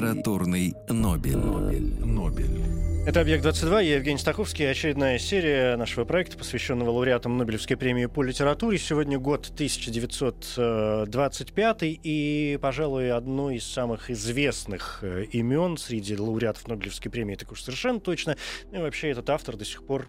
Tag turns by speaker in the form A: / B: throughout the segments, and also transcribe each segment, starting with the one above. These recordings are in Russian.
A: Литературный,
B: Нобель.
A: Нобель. Нобель.
C: Это «Объект-22», я Евгений Стаховский. Очередная серия нашего проекта, посвященного лауреатам Нобелевской премии по литературе. Сегодня год 1925, и, пожалуй, одно из самых известных э, имен среди лауреатов Нобелевской премии, так уж совершенно точно. Ну и вообще этот автор до сих пор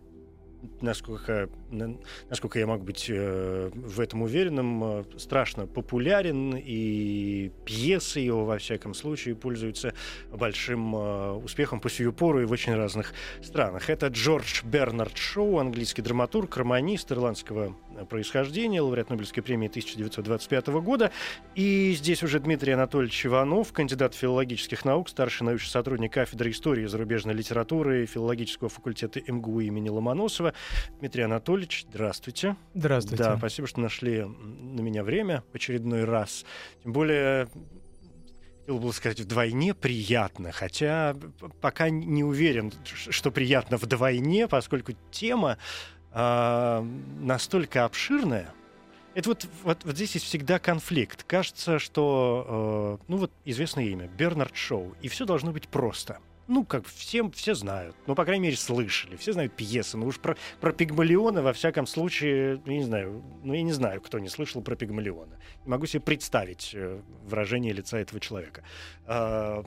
C: насколько, на- насколько я могу быть э, в этом уверенным, э, страшно популярен, и пьесы его, во всяком случае, пользуются большим э, успехом по сию пору и в очень разных странах. Это Джордж Бернард Шоу, английский драматург, романист ирландского происхождения, лауреат Нобелевской премии 1925 года. И здесь уже Дмитрий Анатольевич Иванов, кандидат филологических наук, старший научный сотрудник кафедры истории и зарубежной литературы филологического факультета МГУ имени Ломоносова. Дмитрий Анатольевич, здравствуйте.
D: Здравствуйте.
C: Да, спасибо, что нашли на меня время в очередной раз. Тем более, хотел бы сказать, вдвойне приятно, хотя пока не уверен, что приятно вдвойне, поскольку тема а, настолько обширная. Это вот, вот, вот здесь есть всегда конфликт. Кажется, что, э, ну вот известное имя, Бернард Шоу, и все должно быть просто. Ну, как всем, все знают, ну, по крайней мере, слышали, все знают пьесы, ну уж про, про Пигмалиона, во всяком случае, я не знаю, ну, я не знаю, кто не слышал про Пигмалиона. Не могу себе представить э, выражение лица этого человека. А,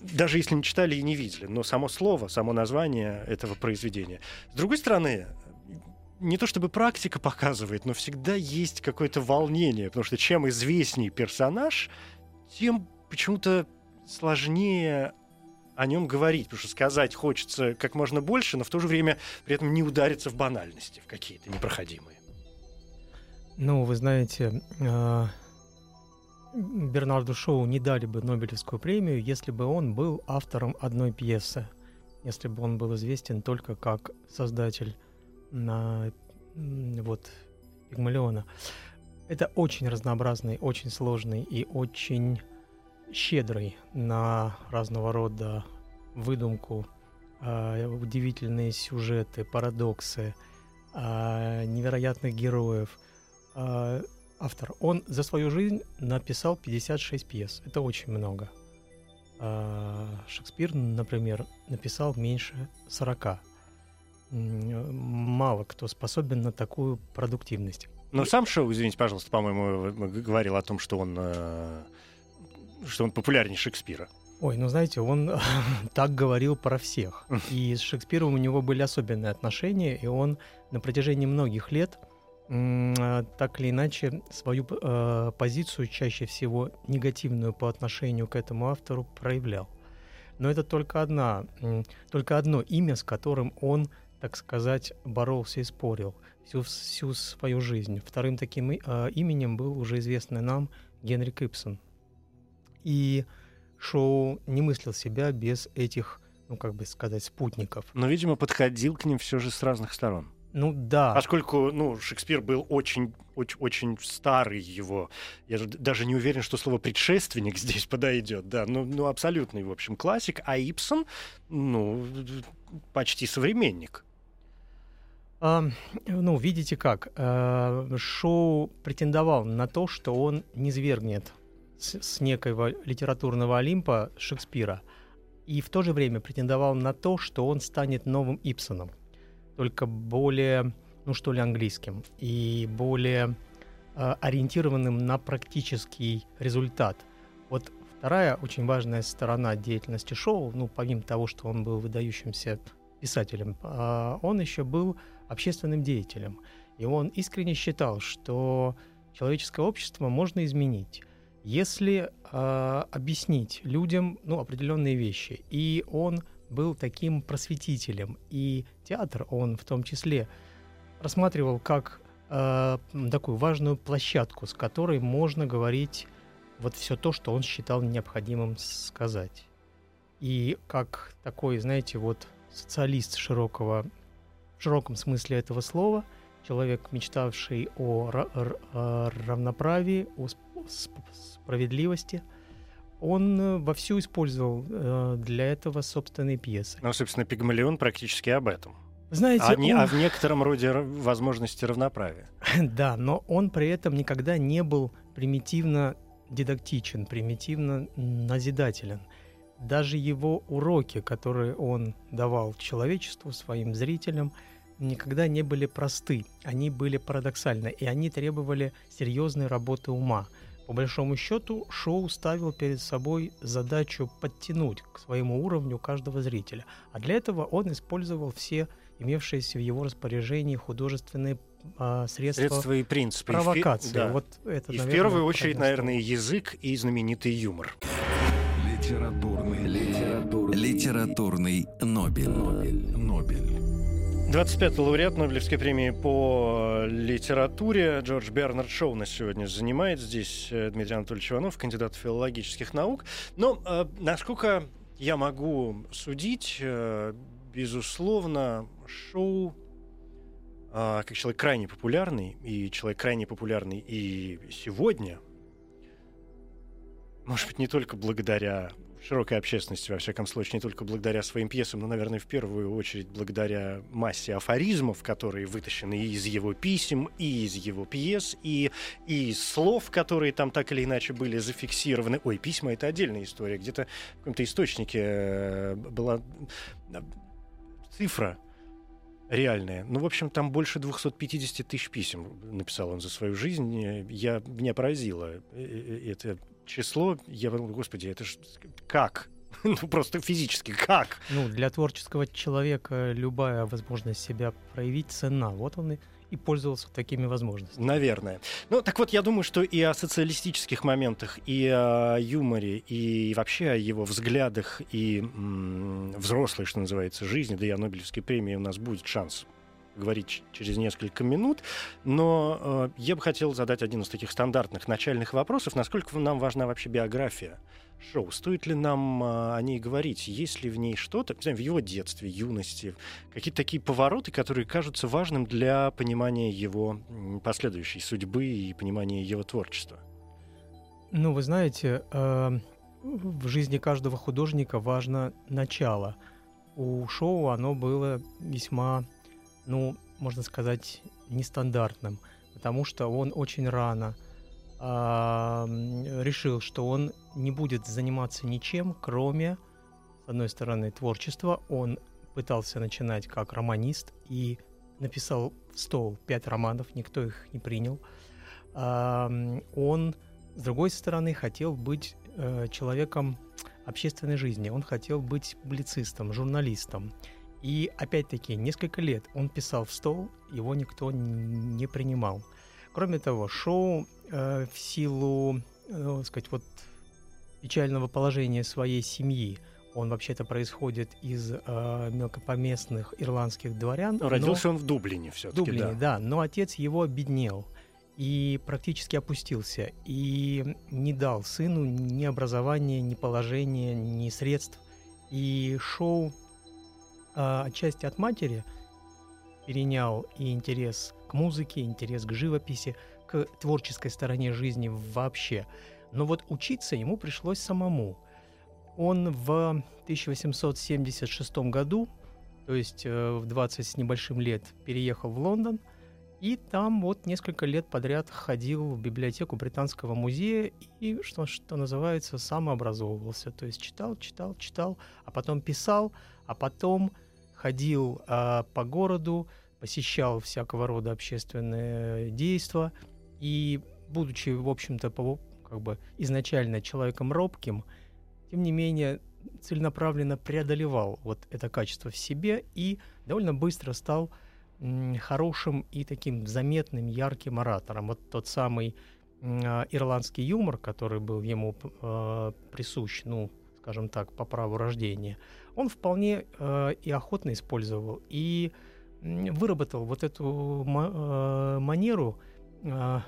C: даже если не читали и не видели, но само слово, само название этого произведения. С другой стороны, не то чтобы практика показывает, но всегда есть какое-то волнение, потому что чем известнее персонаж, тем почему-то сложнее о нем говорить, потому что сказать хочется как можно больше, но в то же время при этом не удариться в банальности, в какие-то непроходимые.
D: Ну, вы знаете, э, Бернарду Шоу не дали бы Нобелевскую премию, если бы он был автором одной пьесы, если бы он был известен только как создатель на вот Пигмалиона. Это очень разнообразный, очень сложный и очень щедрый на разного рода выдумку, э, удивительные сюжеты, парадоксы, э, невероятных героев. Э, автор, он за свою жизнь написал 56 пьес. Это очень много. Шекспир, например, написал меньше 40. Мало кто способен на такую продуктивность.
C: Но сам Шоу, извините, пожалуйста, по-моему, г- говорил о том, что он, э, что он популярнее Шекспира.
D: Ой, ну знаете, он так говорил про всех. И с Шекспиром у него были особенные отношения, и он на протяжении многих лет э, так или иначе свою э, позицию, чаще всего негативную по отношению к этому автору, проявлял. Но это только одна, только одно имя, с которым он, так сказать, боролся и спорил всю, всю свою жизнь. Вторым таким э, именем был уже известный нам Генри Кипсон. И Шоу не мыслил себя без этих, ну, как бы сказать, спутников.
C: Но, видимо, подходил к ним все же с разных сторон.
D: Ну да,
C: Поскольку, ну, Шекспир был очень, очень, очень старый его. Я же даже не уверен, что слово предшественник здесь подойдет, да. Ну, ну, абсолютный, в общем, классик. А Ипсон, ну, почти современник.
D: Ну, видите как, э, Шоу претендовал на то, что он не свергнет с, с некоего литературного Олимпа Шекспира, и в то же время претендовал на то, что он станет новым Ипсоном, только более, ну что ли, английским, и более э, ориентированным на практический результат. Вот вторая очень важная сторона деятельности Шоу, ну, помимо того, что он был выдающимся писателем, а, он еще был общественным деятелем. И он искренне считал, что человеческое общество можно изменить, если э, объяснить людям ну, определенные вещи. И он был таким просветителем. И театр он в том числе рассматривал как э, такую важную площадку, с которой можно говорить вот все то, что он считал необходимым сказать. И как такой, знаете, вот социалист широкого, в широком смысле этого слова, человек, мечтавший о равноправии, о справедливости. Он э, вовсю использовал э, для этого собственные пьесы.
C: Ну, собственно, Пигмалион практически об этом.
D: Знаете,
C: а, не,
D: он...
C: а в некотором роде возможности равноправия.
D: да, но он при этом никогда не был примитивно дидактичен, примитивно назидателен. Даже его уроки, которые он давал человечеству, своим зрителям, никогда не были просты, они были парадоксальны, и они требовали серьезной работы ума. По большому счету, Шоу ставил перед собой задачу подтянуть к своему уровню каждого зрителя. А для этого он использовал все имевшиеся в его распоряжении художественные а, средства,
C: средства и принципы.
D: провокации.
C: И, в, да.
D: вот это,
C: и
D: наверное,
C: в первую очередь, наверное, язык и знаменитый юмор.
A: Литературный,
B: литературный, литературный Нобель.
A: Нобель. Нобель.
C: 25-й лауреат Нобелевской премии по литературе Джордж Бернард Шоу нас сегодня занимает. Здесь э, Дмитрий Анатольевич Иванов, кандидат филологических наук. Но, э, насколько я могу судить, э, безусловно, Шоу а, как человек крайне популярный, и человек крайне популярный и сегодня, может быть, не только благодаря широкой общественности, во всяком случае, не только благодаря своим пьесам, но, наверное, в первую очередь благодаря массе афоризмов, которые вытащены и из его писем, и из его пьес, и, и из слов, которые там так или иначе были зафиксированы. Ой, письма — это отдельная история. Где-то в каком-то источнике э, была э, цифра реальная. Ну, в общем, там больше 250 тысяч писем написал он за свою жизнь. Я, меня поразило э, это число. Я подумал, господи, это ж как? ну, просто физически как?
D: Ну, для творческого человека любая возможность себя проявить ценна. Вот он и и пользовался такими возможностями.
C: Наверное. Ну, так вот, я думаю, что и о социалистических моментах, и о юморе, и вообще о его взглядах и м- взрослой, что называется, жизни, да и о Нобелевской премии у нас будет шанс говорить через несколько минут, но э, я бы хотел задать один из таких стандартных начальных вопросов. Насколько нам важна вообще биография шоу? Стоит ли нам э, о ней говорить? Есть ли в ней что-то, не в его детстве, юности, какие-то такие повороты, которые кажутся важным для понимания его последующей судьбы и понимания его творчества?
D: Ну, вы знаете, э, в жизни каждого художника важно начало. У шоу оно было весьма ну, можно сказать, нестандартным, потому что он очень рано а, решил, что он не будет заниматься ничем, кроме, с одной стороны, творчества. Он пытался начинать как романист и написал в стол пять романов, никто их не принял. А, он, с другой стороны, хотел быть э, человеком общественной жизни. Он хотел быть публицистом, журналистом. И опять-таки, несколько лет он писал в стол, его никто не принимал. Кроме того, шоу э, в силу, ну, сказать, вот печального положения своей семьи, он вообще-то происходит из э, мелкопоместных ирландских дворян.
C: Но родился но... он в Дублине все-таки.
D: Дублине, да. да. Но отец его обеднел и практически опустился. И не дал сыну ни образования, ни положения, ни средств. И Шоу а, отчасти от матери перенял и интерес к музыке, интерес к живописи, к творческой стороне жизни вообще. Но вот учиться ему пришлось самому. Он в 1876 году, то есть э, в 20 с небольшим лет, переехал в Лондон – и там вот несколько лет подряд ходил в библиотеку Британского музея и, что, что называется, самообразовывался. То есть читал, читал, читал, а потом писал, а потом ходил э, по городу, посещал всякого рода общественные действия. И, будучи, в общем-то, как бы изначально человеком робким, тем не менее целенаправленно преодолевал вот это качество в себе и довольно быстро стал хорошим и таким заметным, ярким оратором. Вот тот самый э, ирландский юмор, который был ему э, присущ, ну, скажем так, по праву рождения, он вполне э, и охотно использовал и выработал вот эту э, манеру э,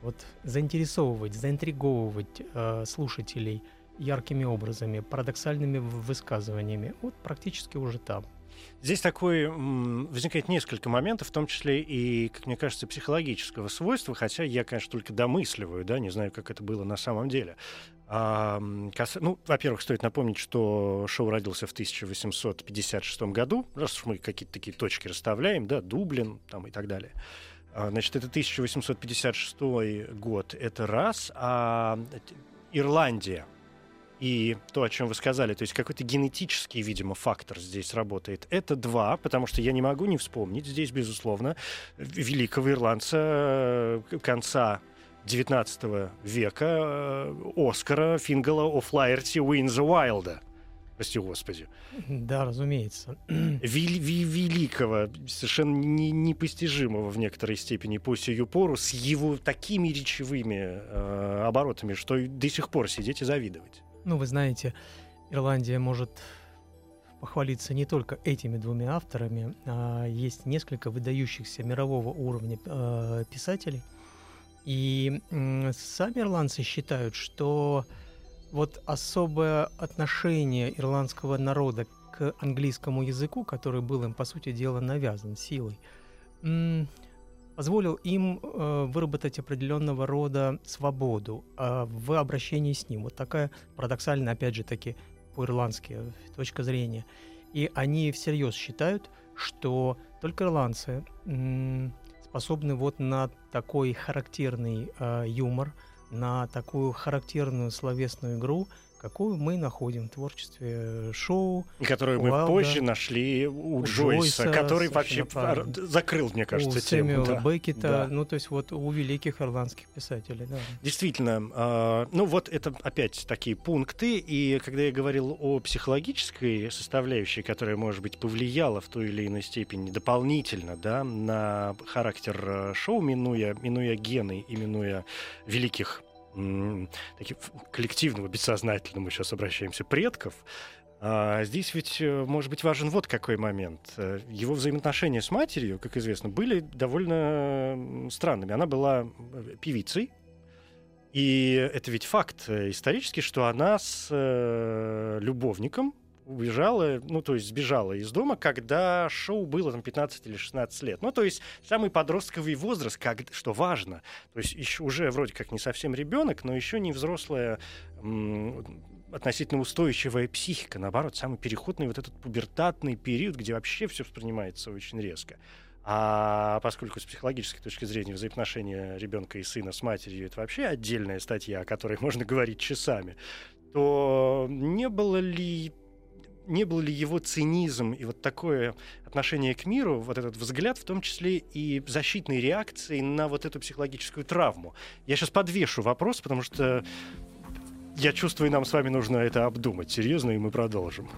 D: вот заинтересовывать, заинтриговывать э, слушателей яркими образами, парадоксальными высказываниями. Вот практически уже там.
C: Здесь такой возникает несколько моментов, в том числе и, как мне кажется, психологического свойства, хотя я, конечно, только домысливаю, да, не знаю, как это было на самом деле. А, ну, во-первых, стоит напомнить, что шоу родился в 1856 году, раз уж мы какие-то такие точки расставляем, да, Дублин там и так далее. А, Значит, это 1856 год, это раз, а Ирландия и то, о чем вы сказали, то есть какой-то генетический, видимо, фактор здесь работает. Это два, потому что я не могу не вспомнить здесь, безусловно, великого ирландца э, конца 19 века э, Оскара Фингала о Флайерти Уинза Уайлда. Прости господи.
D: Да, разумеется.
C: Вел- великого, совершенно не- непостижимого в некоторой степени по сию пору, с его такими речевыми э, оборотами, что до сих пор сидеть и завидовать.
D: Ну, вы знаете, Ирландия может похвалиться не только этими двумя авторами, а есть несколько выдающихся мирового уровня э, писателей. И сами ирландцы считают, что вот особое отношение ирландского народа к английскому языку, который был им, по сути дела, навязан силой, позволил им э, выработать определенного рода свободу э, в обращении с ним. Вот такая парадоксальная, опять же таки, по-ирландски э, точка зрения. И они всерьез считают, что только ирландцы способны вот на такой характерный э, юмор, на такую характерную словесную игру, какую мы находим в творчестве э, шоу,
C: Которую мы
D: Уайлда,
C: позже нашли у,
D: у
C: Джойса,
D: Джойса,
C: который вообще
D: правильно.
C: закрыл, мне кажется,
D: у
C: тему. Да.
D: Беккета,
C: Да.
D: ну то есть вот у великих ирландских писателей, да.
C: Действительно, а, ну вот это опять такие пункты, и когда я говорил о психологической составляющей, которая, может быть, повлияла в той или иной степени дополнительно да, на характер э, шоу, минуя, минуя гены и минуя великих таких коллективного, бессознательного, мы сейчас обращаемся, предков, а здесь ведь э, может быть важен вот какой момент. Э, Его взаимоотношения с матерью, как известно, были довольно странными. Она была э, певицей, и это ведь факт исторический, что она с любовником убежала, ну, то есть сбежала из дома, когда шоу было там 15 или 16 лет. Ну, то есть самый подростковый возраст, как, что важно. То есть еще уже вроде как не совсем ребенок, но еще не взрослая относительно устойчивая психика, наоборот, самый переходный вот этот пубертатный период, где вообще все воспринимается очень резко. А поскольку с психологической точки зрения взаимоотношения ребенка и сына с матерью это вообще отдельная статья, о которой можно говорить часами, то не было ли не был ли его цинизм и вот такое отношение к миру, вот этот взгляд, в том числе и защитной реакцией на вот эту психологическую травму? Я сейчас подвешу вопрос, потому что я чувствую, нам с вами нужно это обдумать серьезно, и мы продолжим.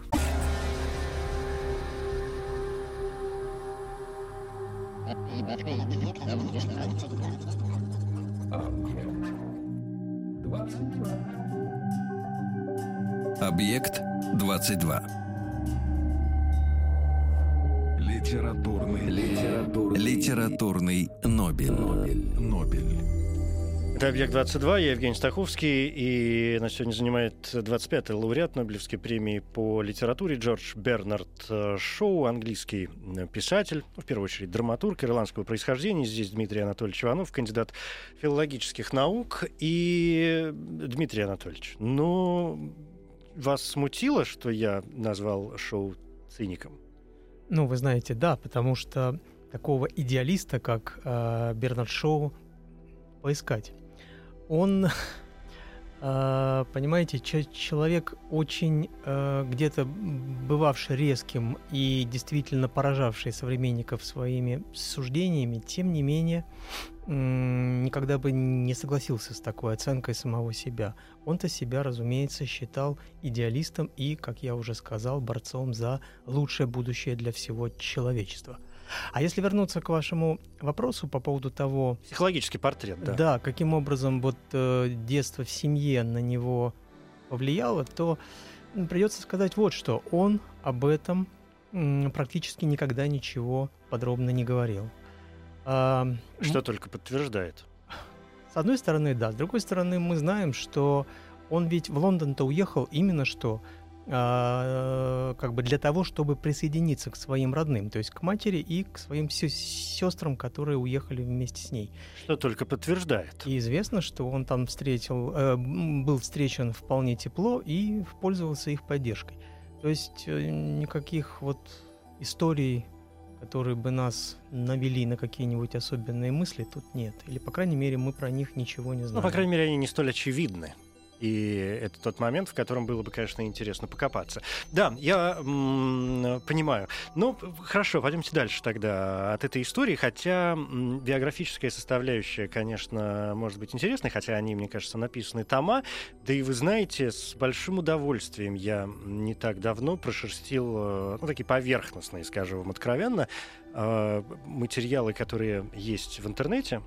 B: Объект 22.
A: Литературный, литературный,
B: Литературный Нобель.
A: Нобель.
C: Это «Объект-22», я Евгений Стаховский, и на сегодня занимает 25-й лауреат Нобелевской премии по литературе Джордж Бернард э, Шоу, английский э, писатель, ну, в первую очередь драматург ирландского происхождения. Здесь Дмитрий Анатольевич Иванов, кандидат филологических наук. И, Дмитрий Анатольевич, ну, вас смутило, что я назвал шоу циником?
D: Ну, вы знаете, да, потому что такого идеалиста, как э, Бернард Шоу, поискать. Он, понимаете, че- человек очень э, где-то бывавший резким и действительно поражавший современников своими суждениями, тем не менее никогда бы не согласился с такой оценкой самого себя. Он-то себя, разумеется, считал идеалистом и, как я уже сказал, борцом за лучшее будущее для всего человечества. А если вернуться к вашему вопросу по поводу того,
C: Психологический портрет, да.
D: да, каким образом вот э, детство в семье на него повлияло, то придется сказать вот что. Он об этом м, практически никогда ничего подробно не говорил. А,
C: Что только подтверждает.
D: с одной стороны, да. С другой стороны, мы знаем, что он ведь в Лондон-то уехал именно что как бы для того, чтобы присоединиться к своим родным, то есть к матери и к своим сестрам, которые уехали вместе с ней.
C: Что только подтверждает.
D: И известно, что он там встретил, э, был встречен вполне тепло и пользовался их поддержкой. То есть э, никаких вот историй, которые бы нас навели на какие-нибудь особенные мысли, тут нет. Или, по крайней мере, мы про них ничего не знаем.
C: Ну, по крайней мере, они не столь очевидны. И это тот момент, в котором было бы, конечно, интересно покопаться. Да, я понимаю. Ну, хорошо, пойдемте дальше тогда от этой истории. Хотя биографическая составляющая, конечно, может быть интересной, хотя они, мне кажется, написаны тома. Да и вы знаете, с большим удовольствием я не так давно прошерстил, э, ну, такие поверхностные, скажем вам откровенно, э, материалы, которые есть в интернете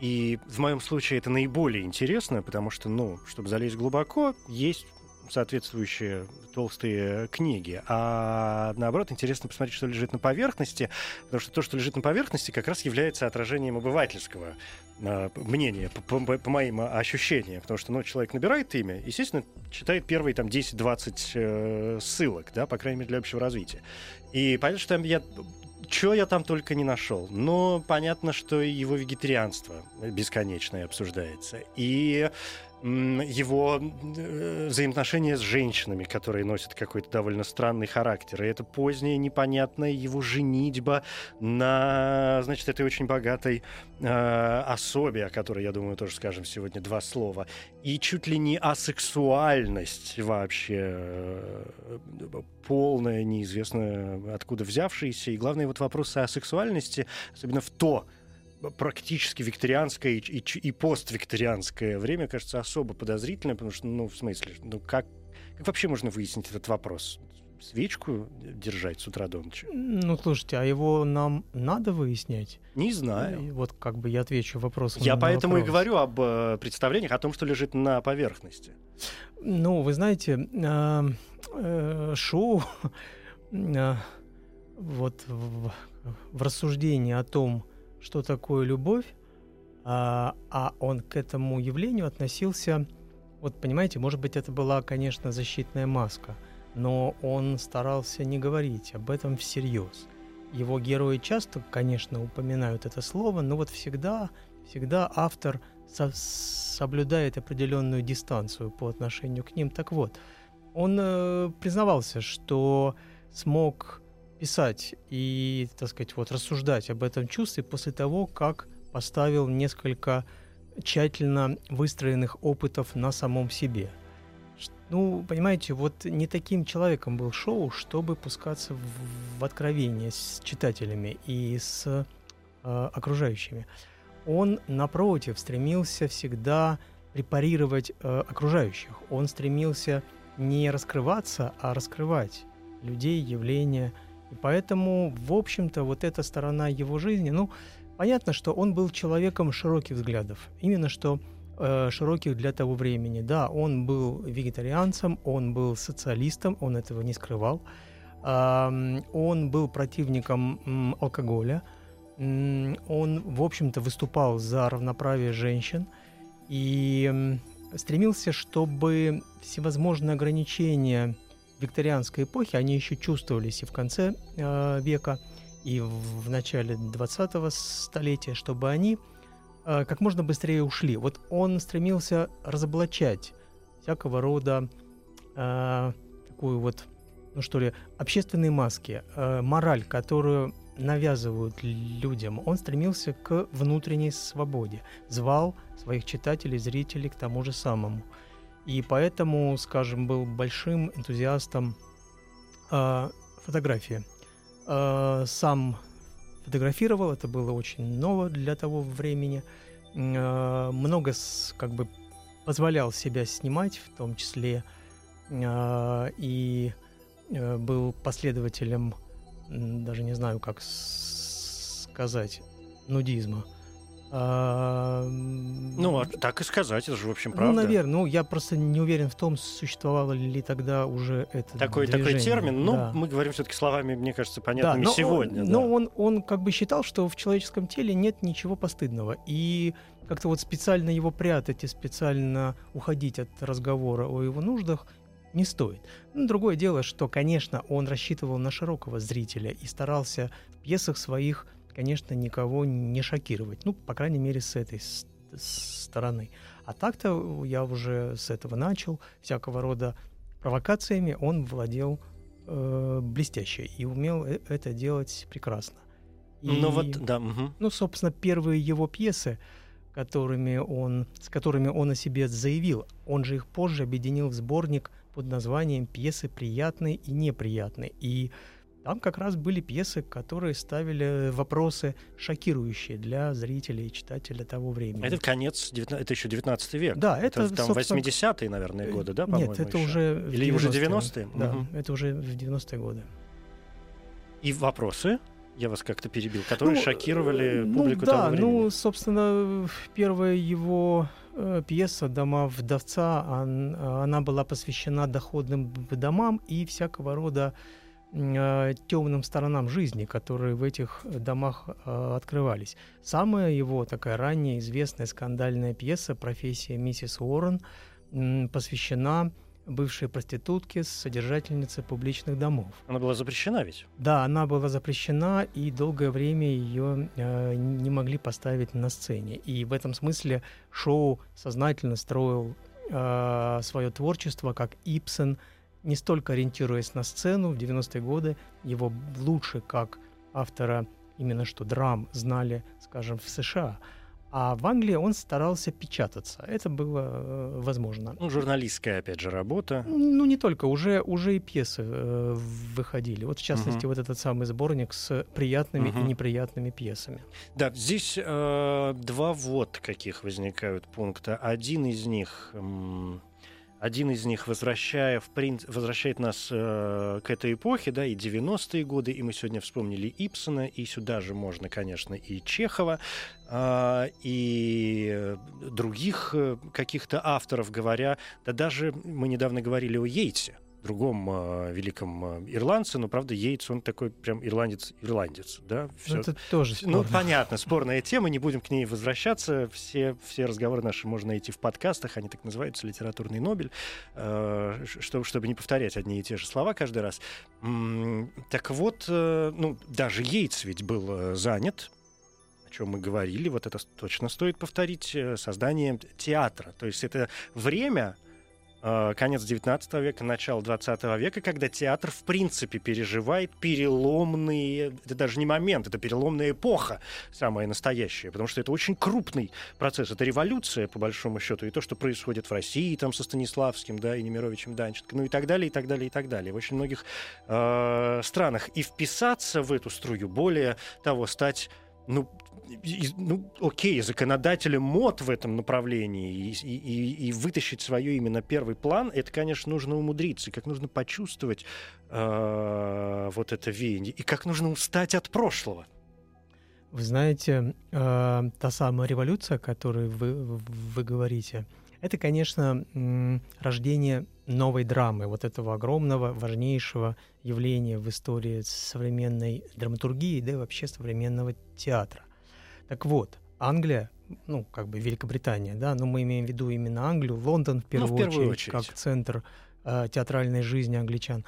C: и в моем случае это наиболее интересно, потому что, ну, чтобы залезть глубоко, есть соответствующие толстые книги. А наоборот, интересно посмотреть, что лежит на поверхности, потому что то, что лежит на поверхности, как раз является отражением обывательского э, мнения, по, по, по моим ощущениям. Потому что ну, человек набирает имя, естественно, читает первые там 10-20 э, ссылок, да, по крайней мере, для общего развития. И понятно, что я что я там только не нашел. Но понятно, что его вегетарианство бесконечное обсуждается. И его э, взаимоотношения с женщинами, которые носят какой-то довольно странный характер. И это поздняя, непонятная его женитьба на, значит, этой очень богатой э, особе, о которой, я думаю, тоже скажем сегодня два слова. И чуть ли не асексуальность вообще э, полная, неизвестно откуда взявшаяся. И главное, вот вопросы о сексуальности, особенно в то практически викторианское и, и, и поствикторианское время кажется особо подозрительным, потому что, ну, в смысле, ну, как, как вообще можно выяснить этот вопрос? Свечку держать с утра до ночи?
D: Ну, слушайте, а его нам надо выяснять?
C: Не знаю. И
D: вот как бы я отвечу вопросом.
C: Я поэтому вопрос. и говорю об э, представлениях, о том, что лежит на поверхности.
D: Ну, вы знаете, э, э, шоу э, вот в, в рассуждении о том, что такое любовь, а, а он к этому явлению относился, вот понимаете, может быть, это была, конечно, защитная маска, но он старался не говорить об этом всерьез. Его герои часто, конечно, упоминают это слово, но вот всегда, всегда автор со соблюдает определенную дистанцию по отношению к ним. Так вот, он э, признавался, что смог писать и, так сказать, вот рассуждать об этом чувстве после того, как поставил несколько тщательно выстроенных опытов на самом себе. Ну, понимаете, вот не таким человеком был Шоу, чтобы пускаться в, в откровение с читателями и с э, окружающими. Он, напротив, стремился всегда препарировать э, окружающих. Он стремился не раскрываться, а раскрывать людей, явления, поэтому, в общем-то, вот эта сторона его жизни, ну, понятно, что он был человеком широких взглядов. Именно что э, широких для того времени. Да, он был вегетарианцем, он был социалистом, он этого не скрывал. Он был противником алкоголя. Он, в общем-то, выступал за равноправие женщин и стремился, чтобы всевозможные ограничения викторианской эпохи, они еще чувствовались и в конце э, века, и в, в начале 20-го столетия, чтобы они э, как можно быстрее ушли. Вот он стремился разоблачать всякого рода э, такую вот, ну что ли, общественные маски, э, мораль, которую навязывают людям. Он стремился к внутренней свободе, звал своих читателей, зрителей к тому же самому. И поэтому, скажем, был большим энтузиастом э, фотографии. Э, сам фотографировал, это было очень ново для того времени. Э, много как бы позволял себя снимать, в том числе э, и э, был последователем, даже не знаю, как сказать, нудизма.
C: А, ну, а так и сказать, это же, в общем, ну, правда.
D: Ну, наверное, ну, я просто не уверен в том, существовало ли тогда уже это
C: такой,
D: движение.
C: такой термин. Ну, да. мы говорим все-таки словами, мне кажется, понятными
D: да, но
C: сегодня.
D: Он,
C: да.
D: Но он, он как бы считал, что в человеческом теле нет ничего постыдного. И как-то вот специально его прятать и специально уходить от разговора о его нуждах не стоит. Ну, другое дело, что, конечно, он рассчитывал на широкого зрителя и старался в пьесах своих, конечно, никого не шокировать. Ну, по крайней мере, с этой стороны. А так-то я уже с этого начал. Всякого рода провокациями он владел э, блестяще и умел э- это делать прекрасно. И,
C: Ну вот, да. мгм.
D: ну, собственно, первые его пьесы, которыми он, с которыми он о себе заявил, он же их позже объединил в сборник под названием «Пьесы приятные и неприятные». И там как раз были пьесы, которые ставили вопросы шокирующие для зрителей и читателя того времени.
C: Это конец, 19 это еще 19 век.
D: Да, это,
C: там
D: собственно,
C: 80-е, наверное, годы, да, по-моему?
D: Нет, это
C: еще?
D: уже
C: Или уже
D: 90-е.
C: 90-е?
D: Да,
C: Мгм.
D: это уже в 90-е годы.
C: И вопросы, я вас как-то перебил, которые
D: Ну,
C: шокировали
D: э,
C: публику
D: ну, да,
C: того времени.
D: ну, собственно, первая его э, пьеса «Дома вдовца», он- она была посвящена доходным домам и всякого рода темным сторонам жизни, которые в этих домах э, открывались. Самая его такая ранняя известная скандальная пьеса «Профессия миссис Уоррен» посвящена бывшей проститутке, содержательнице публичных домов.
C: Она была запрещена ведь?
D: Да, она была запрещена, и долгое время ее э, не могли поставить на сцене. И в этом смысле шоу сознательно строил э, свое творчество, как Ипсон, не столько ориентируясь на сцену в 90-е годы, его лучше как автора именно что драм знали, скажем, в США. А в Англии он старался печататься. Это было э, возможно.
C: Ну, журналистская, опять же, работа.
D: Ну, не только, уже, уже и пьесы э, выходили. Вот, в частности,
C: Мгм.
D: вот этот самый сборник с приятными
C: Мгм.
D: и неприятными пьесами.
C: Да, здесь э, два вот каких возникают пункта. Один из них, м, один из них возвращая, в прин- возвращает нас э, к этой эпохе, да, и 90-е годы, и мы сегодня вспомнили Ипсона, и сюда же можно, конечно, и Чехова, а, и э, других э, каких-то авторов, говоря, да даже мы недавно говорили о Йейтсе, другом э, великом э, ирландце, но, правда, Йейтс, он такой прям ирландец-ирландец, да,
D: Ну,
C: всё-
D: это тоже
C: ну,
D: спорно.
C: понятно, спорная тема, не будем к ней возвращаться. Все, все разговоры наши можно найти в подкастах, они так называются «Литературный Нобель», э, ш- чтобы, чтобы не повторять одни и те же слова каждый раз. М, Так вот, э, ну, даже Йейтс ведь был э, занят, о чем мы говорили, вот это точно стоит повторить, э, созданием театра. То есть это время, конец 19 века, начало 20 века, когда театр в принципе переживает переломные, это даже не момент, это переломная эпоха, самая настоящая, потому что это очень крупный процесс, это революция, по большому счету, и то, что происходит в России, там, со Станиславским, да, и Немировичем Данченко, ну и так далее, и так далее, и так далее, в очень многих э, странах. И вписаться в эту струю, более того, стать ну, и- ну, окей, законодателем мод в этом направлении и, и- и- вытащить свое имя на первый план, это, конечно, нужно умудриться, как нужно почувствовать э, вот это веяние, и как нужно устать от прошлого.
D: Вы знаете, э, та самая революция, о которой вы, вы говорите, это, конечно, рождение новой драмы, вот этого огромного, важнейшего явления в истории современной драматургии, да и вообще современного театра. Так вот, Англия, ну, как бы Великобритания, да, но мы имеем в виду именно Англию, Лондон в первую,
C: Ну, первую
D: очередь,
C: очередь.
D: как центр э, театральной жизни англичан.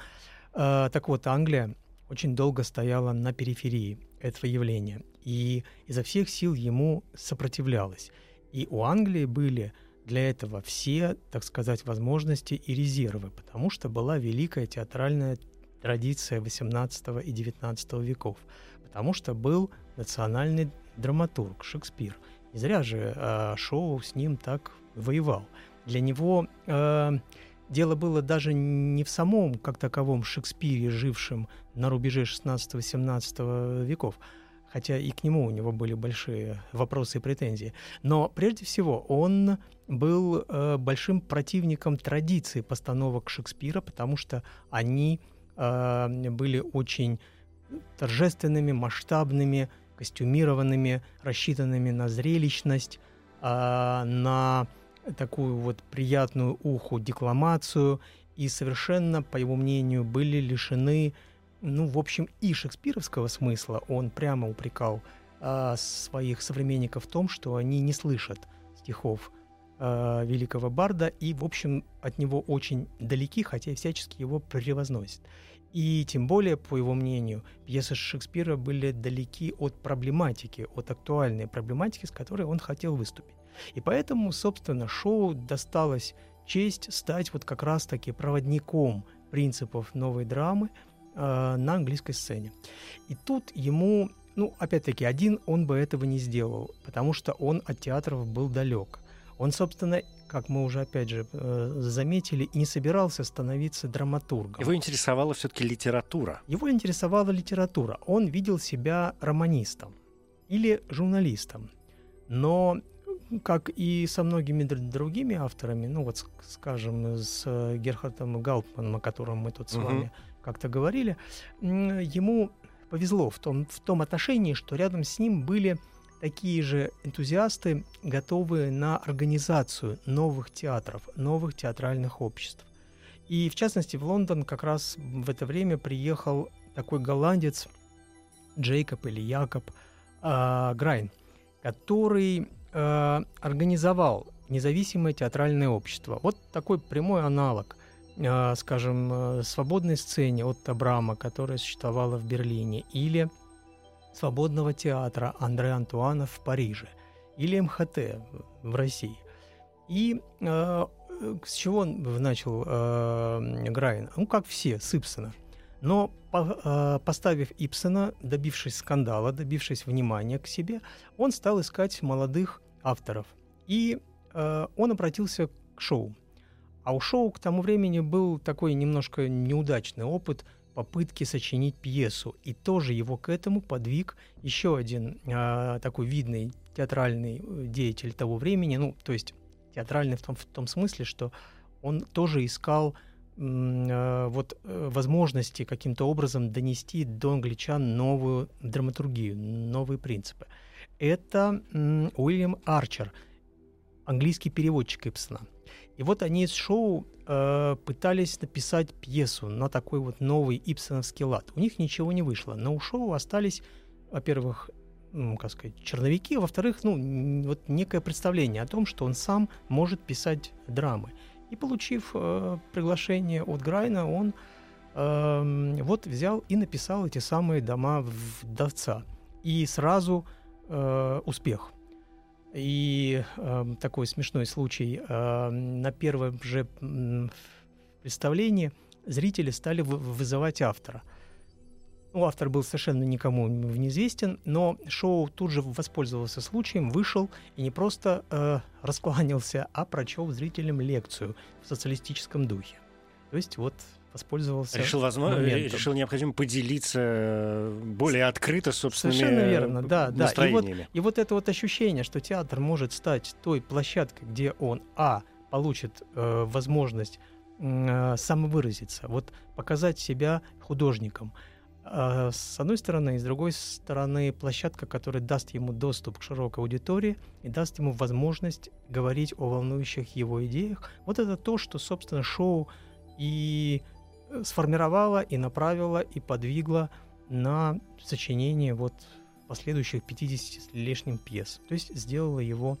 D: Э, так вот, Англия очень долго стояла на периферии этого явления и изо всех сил ему сопротивлялась. И у Англии были для этого все, так сказать, возможности и резервы, потому что была великая театральная традиция XVIII и XIX веков, потому что был национальный драматург Шекспир. Не зря же э, Шоу с ним так воевал. Для него э, дело было даже не в самом как таковом Шекспире, жившем на рубеже 16-17 веков, хотя и к нему у него были большие вопросы и претензии. Но прежде всего он был э, большим противником традиции постановок Шекспира, потому что они э, были очень торжественными, масштабными, костюмированными, рассчитанными на зрелищность, а, на такую вот приятную уху декламацию и совершенно, по его мнению, были лишены, ну, в общем, и шекспировского смысла. Он прямо упрекал а, своих современников в том, что они не слышат стихов э, великого барда и, в общем, от него очень далеки, хотя всячески его превозносят. И тем более, по его мнению, пьесы Шекспира были далеки от проблематики, от актуальной проблематики, с которой он хотел выступить. И поэтому, собственно, шоу досталось честь стать вот как раз-таки проводником принципов новой драмы э, на английской сцене. И тут ему, ну, опять-таки, один он бы этого не сделал, потому что он от театров был далек. Он, собственно, как мы уже опять же э, заметили, не собирался становиться драматургом.
C: Его интересовала все-таки литература.
D: Его интересовала литература. Он видел себя романистом или журналистом. Но как и со многими другими авторами, ну вот, скажем, с Герхардом Гаупманом, о котором мы тут с вами как-то говорили, ему повезло в том, в том отношении, что рядом с ним были такие же энтузиасты, готовые на организацию новых театров, новых театральных обществ. И в частности в Лондон как раз в это время приехал такой голландец Джейкоб или Якоб э, Грайн, который э, организовал независимое театральное общество. Вот такой прямой аналог, э, скажем, э, свободной сцене от Абрама, которая существовала в Берлине, или свободного театра Андре Антуана в Париже, или МХТ в России. И э, с чего он начал э, Грайн? Ну, как все, с Ипсона. Но э, поставив Ипсона, добившись скандала, добившись внимания к себе, он стал искать молодых авторов. И э, он обратился к шоу. А у шоу к тому времени был такой немножко неудачный опыт попытки сочинить пьесу. И тоже его к этому подвиг еще один э, такой видный театральный э, деятель того времени, ну, то есть театральный в том, в том смысле, что он тоже искал э, вот э, возможности каким-то образом донести до англичан новую драматургию, новые принципы это Уильям Арчер, английский переводчик Ипсона. И вот они из шоу э, пытались написать пьесу на такой вот новый ипсоновский лад. У них ничего не вышло, но у шоу остались, во-первых, ну, как сказать, черновики, а во-вторых, ну, вот некое представление о том, что он сам может писать драмы. И получив э, приглашение от Грайна, он э, вот взял и написал эти самые дома вдовца. И сразу э, успех. И э, такой смешной случай. Э, на первом же представлении зрители стали вызывать автора. Ну, автор был совершенно никому неизвестен, но шоу тут же воспользовался случаем, вышел и не просто э, раскланялся, а прочел зрителям лекцию в социалистическом духе. То есть вот воспользовался.
C: Решил, возможно, решил необходимо поделиться э, более открыто собственными
D: Совершенно верно, да, да. И вот, и вот это вот ощущение, что театр может стать той площадкой, где он, а, получит э, возможность э, самовыразиться, вот показать себя художником, э, с одной стороны, и с другой стороны, площадка, которая даст ему доступ к широкой аудитории и даст ему возможность говорить о волнующих его идеях. Вот это то, что, собственно, шоу и сформировала и направила и подвигла на сочинение вот последующих 50 с лишним пьес. То есть сделала его,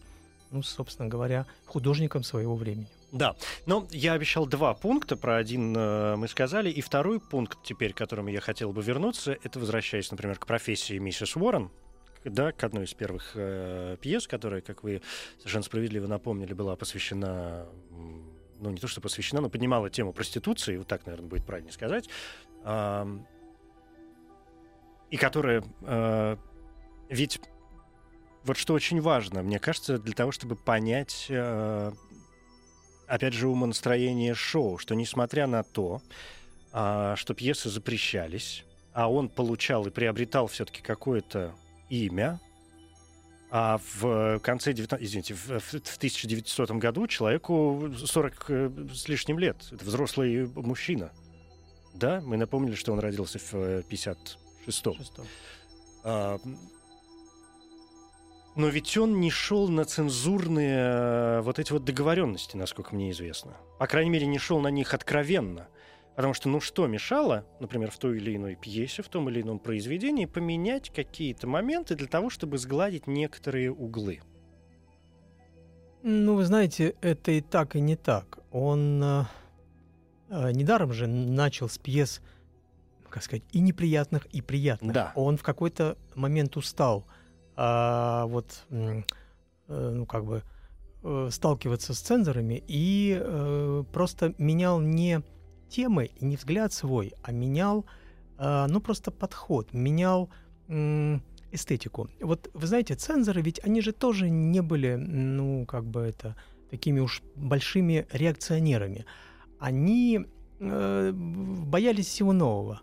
D: ну, собственно говоря, художником своего времени.
C: Да, но я обещал два пункта, про один э, мы сказали, и второй пункт теперь, к которому я хотел бы вернуться, это возвращаясь, например, к профессии миссис Уоррен, да, к одной из первых э, пьес, которая, как вы совершенно справедливо напомнили, была посвящена ну, не то что посвящена, но поднимала тему проституции, вот так, наверное, будет правильно сказать, и которая э, ведь вот что очень важно, мне кажется, для того, чтобы понять, э, опять же, умонастроение шоу, что несмотря на то, а, что пьесы запрещались, а он получал и приобретал все-таки какое-то имя, а в конце 19... извините, в, в 1900 году человеку 40 э, с лишним лет. Это взрослый мужчина. Да, мы напомнили, что он родился в 56-м. Э, а, но ведь он не шел на цензурные э, вот эти вот договоренности, насколько мне известно. По крайней мере, не шел на них откровенно. Потому что, ну что мешало, например, в той или иной пьесе, в том или ином произведении, поменять какие-то моменты для того, чтобы сгладить некоторые углы?
D: Ну, вы знаете, это и так, и не так. Он э, э, недаром же начал с пьес, как сказать, и неприятных, и приятных.
C: Да.
D: Он в какой-то момент устал а, вот, э, ну, как бы, э, сталкиваться с цензорами и э, просто менял не темы и не взгляд свой, а менял, э, ну, просто подход, менял эстетику. Вот вы знаете, цензоры ведь они же тоже не были, ну, как бы это, такими уж большими реакционерами. Они э, боялись всего нового.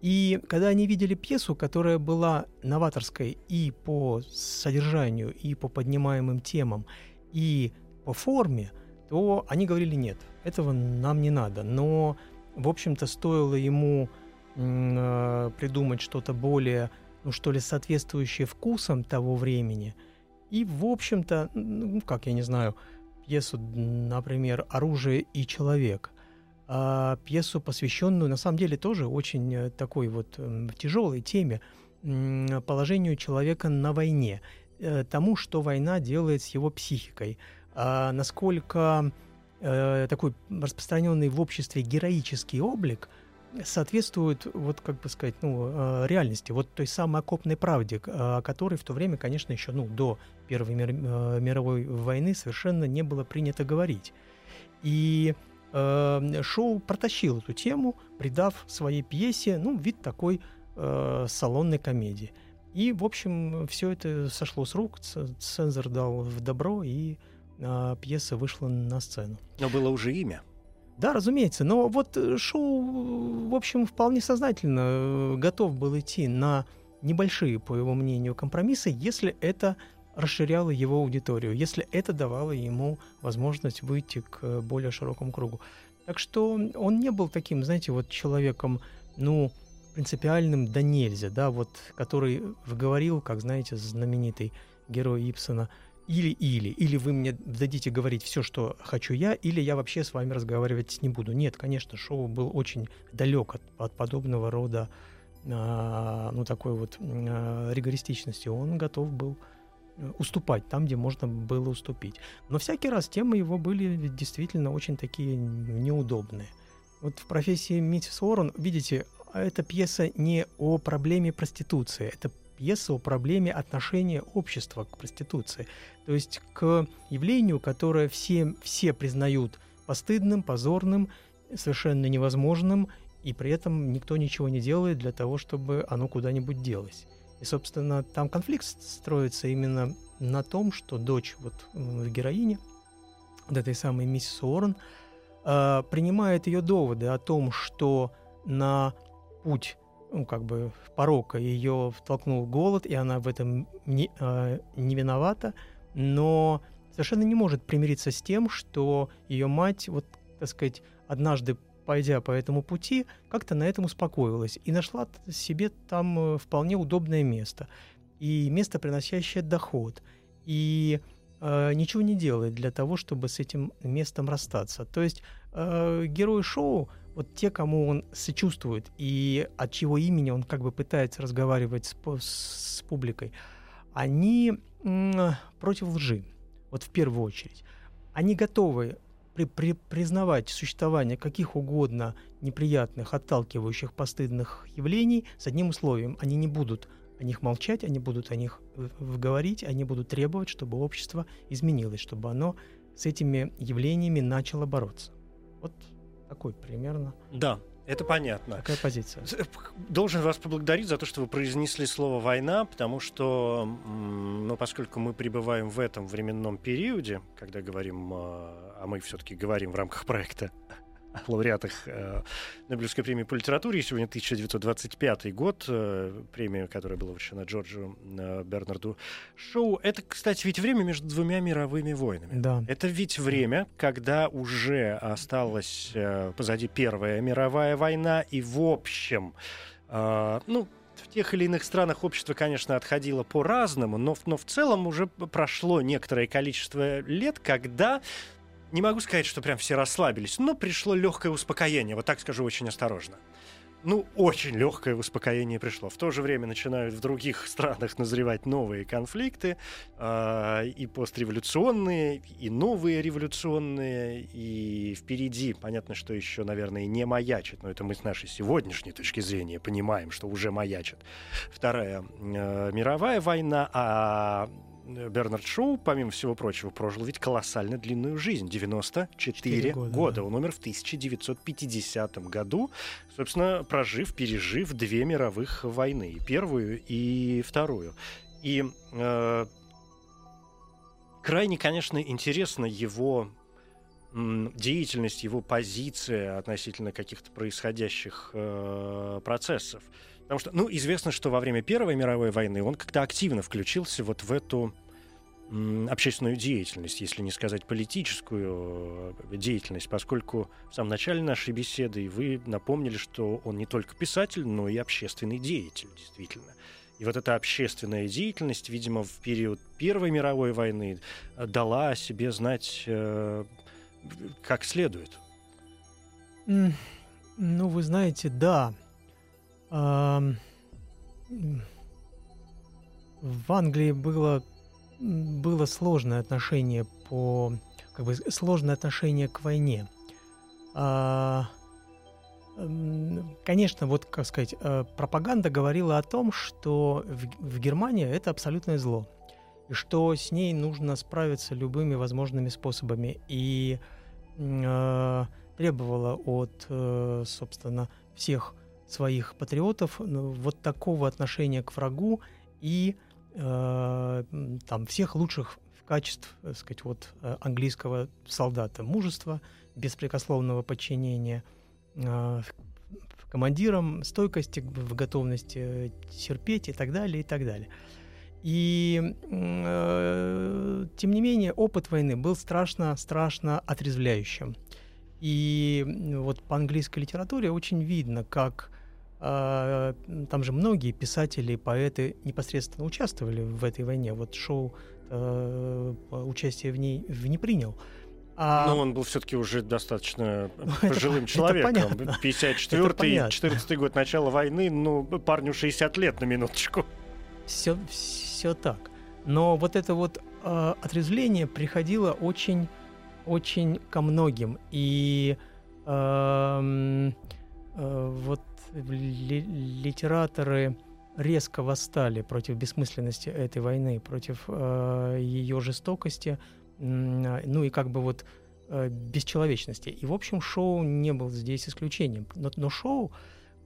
D: И когда они видели пьесу, которая была новаторской и по содержанию, и по поднимаемым темам, и по форме, то они говорили нет, этого нам не надо. Но, в общем-то, стоило ему э, придумать что-то более ну что ли, соответствующие вкусам того времени. И, в общем-то, ну, как я не знаю, пьесу, например, «Оружие и человек», а пьесу, посвященную, на самом деле, тоже очень э, такой вот э, тяжелой теме, положению человека на войне, э, тому, что война делает с его психикой, а насколько э, такой распространенный в обществе героический облик – соответствует, вот как бы сказать, ну, э, реальности, вот той самой окопной правде, о которой в то время, конечно, еще ну, до Первой мир, э, мировой войны совершенно не было принято говорить. И э, шоу протащил эту тему, придав своей пьесе ну, вид такой э, салонной комедии. И, в общем, все это сошло с рук, цензор дал в добро, и э, пьеса вышла на сцену.
C: Но было уже имя.
D: Да, разумеется. Но вот э, шоу, в общем, вполне сознательно э, готов был идти на небольшие, по его мнению, компромиссы, если это расширяло его аудиторию, если это давало ему возможность выйти к более широкому кругу. Так что он не был таким, знаете, вот человеком, ну, принципиальным да нельзя, да, вот, который говорил, как, знаете, знаменитый герой Ипсона – или-или. Или вы мне дадите говорить все, что хочу я, или я вообще с вами разговаривать не буду. Нет, конечно, шоу был очень далек от, от подобного рода а, ну, такой вот а, ригористичности. Он готов был э, уступать там, где можно было уступить. Но всякий раз темы его были действительно очень такие неудобные. Вот в профессии миссис Уоррен, видите, эта пьеса не о проблеме проституции, это пьеса о проблеме отношения общества к проституции. То есть к явлению, которое все, все признают постыдным, позорным, совершенно невозможным, и при этом никто ничего не делает для того, чтобы оно куда-нибудь делось. И, собственно, там конфликт строится именно на том, что дочь вот героини, вот этой самой миссис Уоррен, э, принимает ее доводы о том, что на путь ну, как бы порока ее втолкнул голод, и она в этом не, э, не виновата, но совершенно не может примириться с тем, что ее мать, вот, так сказать, однажды пойдя по этому пути, как-то на этом успокоилась и нашла себе там э, вполне удобное место. И место, приносящее доход. И э, ничего не делает для того, чтобы с этим местом расстаться. То есть э, герои шоу вот те, кому он сочувствует и от чего имени он как бы пытается разговаривать с, с публикой, они против лжи, вот в первую очередь. Они готовы при, при, признавать существование каких угодно неприятных, отталкивающих, постыдных явлений с одним условием. Они не будут о них молчать, они будут о них говорить, они будут требовать, чтобы общество изменилось, чтобы оно с этими явлениями начало бороться. Вот такой примерно.
C: Да, это понятно.
D: Такая позиция.
C: Должен вас поблагодарить за то, что вы произнесли слово «война», потому что, ну, поскольку мы пребываем в этом временном периоде, когда говорим, а мы все-таки говорим в рамках проекта лауреатах э, Нобелевской премии по литературе. Сегодня 1925 год, э, премия, которая была вручена Джорджу э, Бернарду Шоу. Это, кстати, ведь время между двумя мировыми войнами.
D: Да.
C: Это ведь время, когда уже осталась э, позади Первая мировая война, и в общем, э, ну, в тех или иных странах общество, конечно, отходило по-разному, но, но в целом уже прошло некоторое количество лет, когда не могу сказать, что прям все расслабились, но пришло легкое успокоение, вот так скажу очень осторожно. ну, очень легкое успокоение пришло. В то же время начинают в других странах назревать новые конфликты, э, и постреволюционные, и новые революционные, и впереди, понятно, что еще, наверное, не маячит, но это мы с нашей сегодняшней точки зрения понимаем, что уже маячит. Вторая э, мировая война, а Бернард Шоу, помимо всего прочего, прожил ведь колоссально длинную жизнь. 94 года. года. Да. Он умер в 1950 году, собственно, прожив, пережив две мировых войны. Первую, и вторую. И э, крайне, конечно, интересна его деятельность, его позиция относительно каких-то происходящих э, процессов. Потому что, ну, известно, что во время Первой мировой войны он как-то активно включился вот в эту общественную деятельность, если не сказать политическую э, деятельность, поскольку в самом начале нашей беседы вы напомнили, что он не только писатель, но и общественный деятель, действительно. И вот эта общественная деятельность, видимо, в период Первой мировой войны э, дала о себе знать э, как следует.
D: Ну, вы знаете, да. В Англии было, было сложное отношение по как бы сложное отношение к войне. А, конечно, вот как сказать, э, пропаганда говорила о том, что в, Германии это абсолютное зло, и что с ней нужно справиться любыми возможными способами, и э, требовала от, э, собственно, всех своих патриотов ну, вот такого отношения к врагу и э, там всех лучших качеств, так сказать, вот э, английского солдата: мужества, беспрекословного подчинения э, командирам, стойкости в готовности терпеть и так далее, и так далее. И э, тем не менее опыт войны был страшно, страшно отрезвляющим. И вот по английской литературе очень видно, как а, там же многие писатели поэты непосредственно участвовали в этой войне. Вот Шоу э, участие в ней в не принял.
C: А... Но он был все-таки уже достаточно ну, пожилым это, человеком. 54-й, 14 год начала войны, ну, парню 60 лет на минуточку.
D: Все, все так. Но вот это вот э, отрезвление приходило очень, очень ко многим. И э, э, вот литераторы резко восстали против бессмысленности этой войны, против э, ее жестокости, ну и как бы вот э, бесчеловечности. И, в общем, шоу не был здесь исключением. Но, но шоу,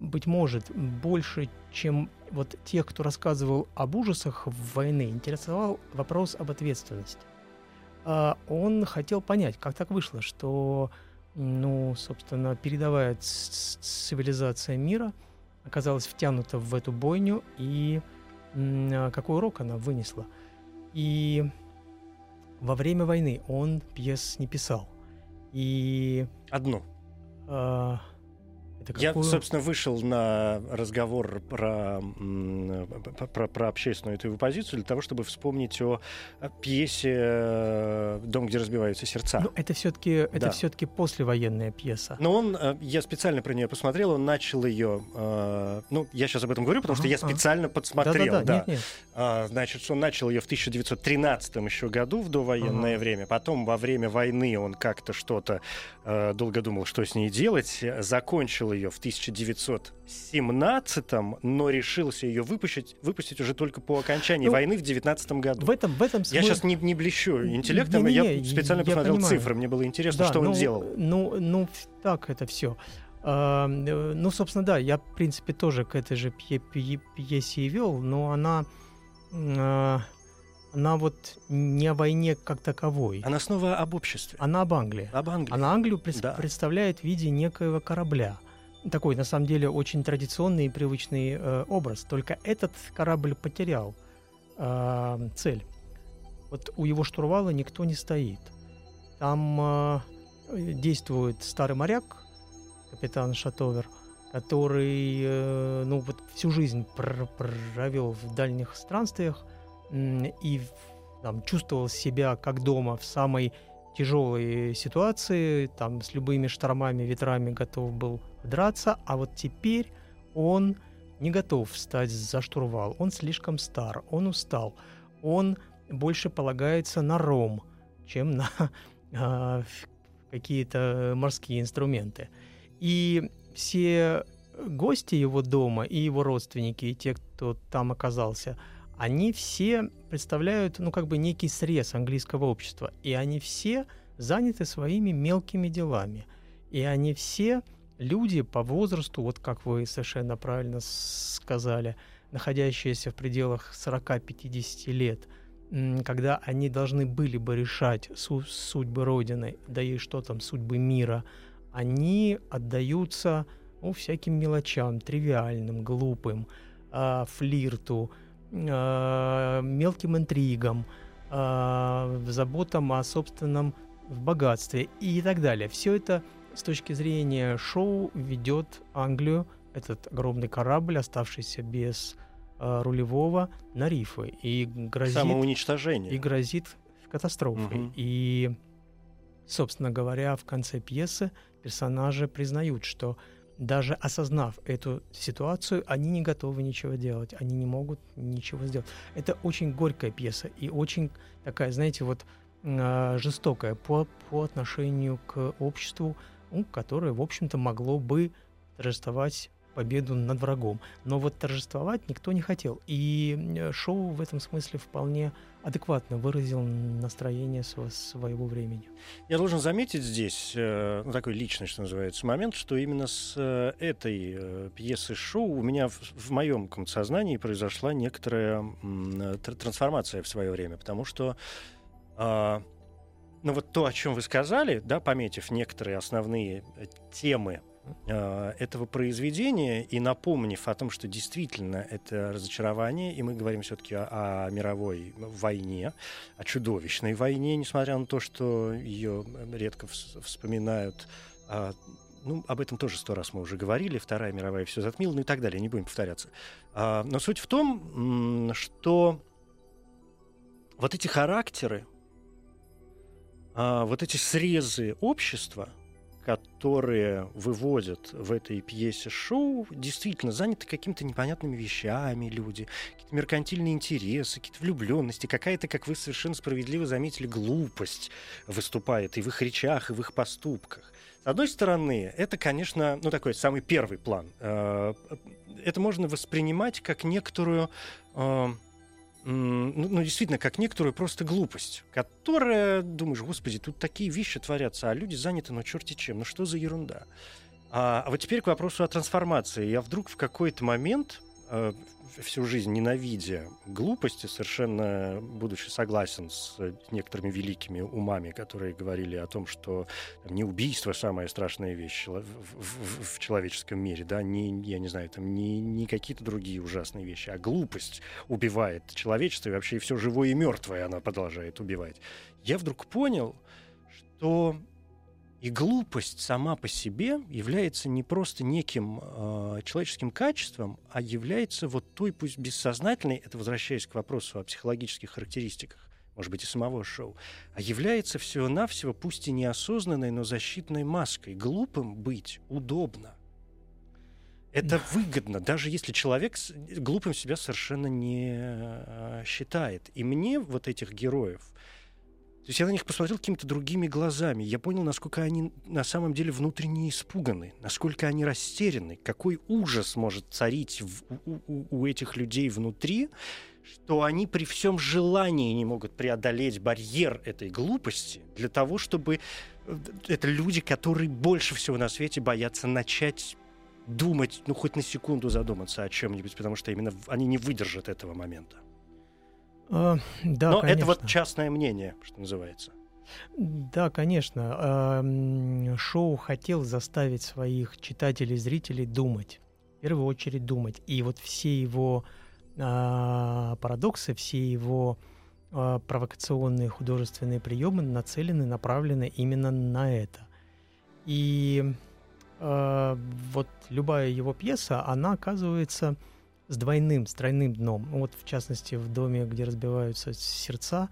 D: быть может, больше, чем вот тех, кто рассказывал об ужасах войны, интересовал вопрос об ответственности. А он хотел понять, как так вышло, что ну, собственно, передовая цивилизация мира оказалась втянута в эту бойню, и а, какой урок она вынесла. И во время войны он пьес не писал. И...
C: Одну. Э, это Я, собственно, вышел на разговор про, про, про общественную эту позицию для того, чтобы вспомнить о пьесе э, «Дом, где разбиваются сердца».
D: Ну, это все-таки да. это все-таки послевоенная пьеса.
C: Но он, э, я специально про нее посмотрел, он начал ее, э, ну, я сейчас об этом говорю, потому что я специально подсмотрел, да. да, Нет, нет. А, значит, он начал ее в 1913 еще году, в довоенное ага. время. Потом, во время войны, он как-то что-то долго думал, что с ней делать. Закончил ее в 1917, но решился ее выпустить, выпустить уже только по окончании ну, войны в 19 году.
D: В этом, в этом
C: смысле... Я сейчас не, не блещу интеллектом, не, не, не, я специально я посмотрел понимаю. цифры, мне было интересно, да, что ну, он делал.
D: Ну, ну, так это все. Uh, ну, собственно, да, я, в принципе, тоже к этой же пье пье пьесе и вел, но она... Uh, она вот не о войне как таковой.
C: Она снова об обществе.
D: Она об Англии.
C: Об Англии.
D: Она Англию пред, да. представляет в виде некоего корабля такой, на самом деле, очень традиционный и привычный э, образ. Только этот корабль потерял э, цель. Вот у его штурвала никто не стоит. Там э, действует старый моряк, капитан Шатовер, который э, ну, вот всю жизнь пр провел в дальних странствиях и там, чувствовал себя как дома в самой тяжелой ситуации, там с любыми штормами, ветрами готов был драться, а вот теперь он не готов встать за штурвал, он слишком стар, он устал, он больше полагается на ром, чем на а, какие-то морские инструменты. И все гости его дома и его родственники, и те, кто там оказался, они все представляют, ну, как бы некий срез английского общества. И они все заняты своими мелкими делами. И они все люди по возрасту, вот как вы совершенно правильно сказали, находящиеся в пределах 40-50 лет, когда они должны были бы решать су- судьбы Родины, да и что там, судьбы мира, они отдаются ну, всяким мелочам, тривиальным, глупым, э, флирту, э, мелким интригам, э, заботам о собственном богатстве и так далее. Все это с точки зрения шоу ведет Англию, этот огромный корабль, оставшийся без э, рулевого, на рифы. И грозит,
C: Самоуничтожение.
D: и грозит катастрофой.
C: Мгм.
D: И, собственно говоря, в конце пьесы персонажи признают, что даже осознав эту ситуацию, они не готовы ничего делать, они не могут ничего сделать. Это очень горькая пьеса и очень такая, знаете, вот э, жестокая по, по отношению к обществу, ну, которое, в общем-то, могло бы торжествовать победу над врагом. Но вот торжествовать никто не хотел. И э, шоу в этом смысле вполне адекватно выразил настроение сво- своего времени.
C: Я должен заметить здесь э, ну, такой личный, что называется, момент, что именно с э, этой э, пьесы шоу у меня в, в моем сознании произошла некоторая э, тр- трансформация в свое время, потому что а, ну вот то, о чем вы сказали, да, пометив некоторые основные э, темы э, этого произведения и напомнив о том, что действительно это разочарование, и мы говорим все-таки о, о мировой войне, о чудовищной войне, несмотря на то, что ее редко вс- вспоминают. А, ну, об этом тоже сто раз мы уже говорили. Вторая мировая все затмила, ну и так далее. Не будем повторяться. А, но суть в том, что вот эти характеры, а, вот эти срезы общества, которые выводят в этой пьесе шоу, действительно заняты какими-то непонятными вещами люди, какие-то меркантильные интересы, какие-то влюбленности, какая-то, как вы совершенно справедливо заметили, глупость выступает и в их речах, и в их поступках. С одной стороны, это, конечно, ну такой самый первый план. Э, Это можно воспринимать как некоторую м, ну, ну, действительно, как некоторую просто глупость, которая, думаешь, господи, тут такие вещи творятся, а люди заняты, ну, черти чем, ну, что за ерунда. А, а вот теперь к вопросу о трансформации. Я вдруг в какой-то момент, всю жизнь ненавидя глупости, совершенно будучи согласен с некоторыми великими умами, которые говорили о том, что там, не убийство самая страшная вещь в, в- в человеческом мире, да, не, я не знаю, там, не, не какие-то другие ужасные вещи, а глупость убивает человечество, и вообще все живое и мертвое она продолжает убивать. Я вдруг понял, что и глупость сама по себе является не просто неким э, человеческим качеством, а является вот той, пусть бессознательной, это возвращаясь к вопросу о психологических характеристиках, может быть, и самого шоу, а является всего-навсего, пусть и неосознанной, но защитной маской. Глупым быть удобно. Это выгодно, даже если человек глупым себя совершенно не э, считает. И мне вот этих героев, то есть я на них посмотрел какими-то другими глазами. Я понял, насколько они на самом деле внутренне испуганы, насколько они растеряны, какой ужас может царить в- у, у- этих людей внутри, что они при всем желании не могут преодолеть барьер этой глупости для того, чтобы... э, Это люди, которые больше всего на свете боятся начать думать, ну, хоть на секунду задуматься о чем-нибудь, потому что именно они не выдержат этого момента.
D: А, да,
C: Но
D: конечно.
C: это вот частное мнение, что называется.
D: Да, конечно. А, Шоу хотел заставить своих читателей, зрителей думать. В первую очередь думать. И вот все его а, парадоксы, все его провокационные художественные приемы нацелены, направлены именно на это. И вот любая его пьеса, она оказывается с двойным, с тройным дном. Ну, Вот в частности в доме, где разбиваются сердца,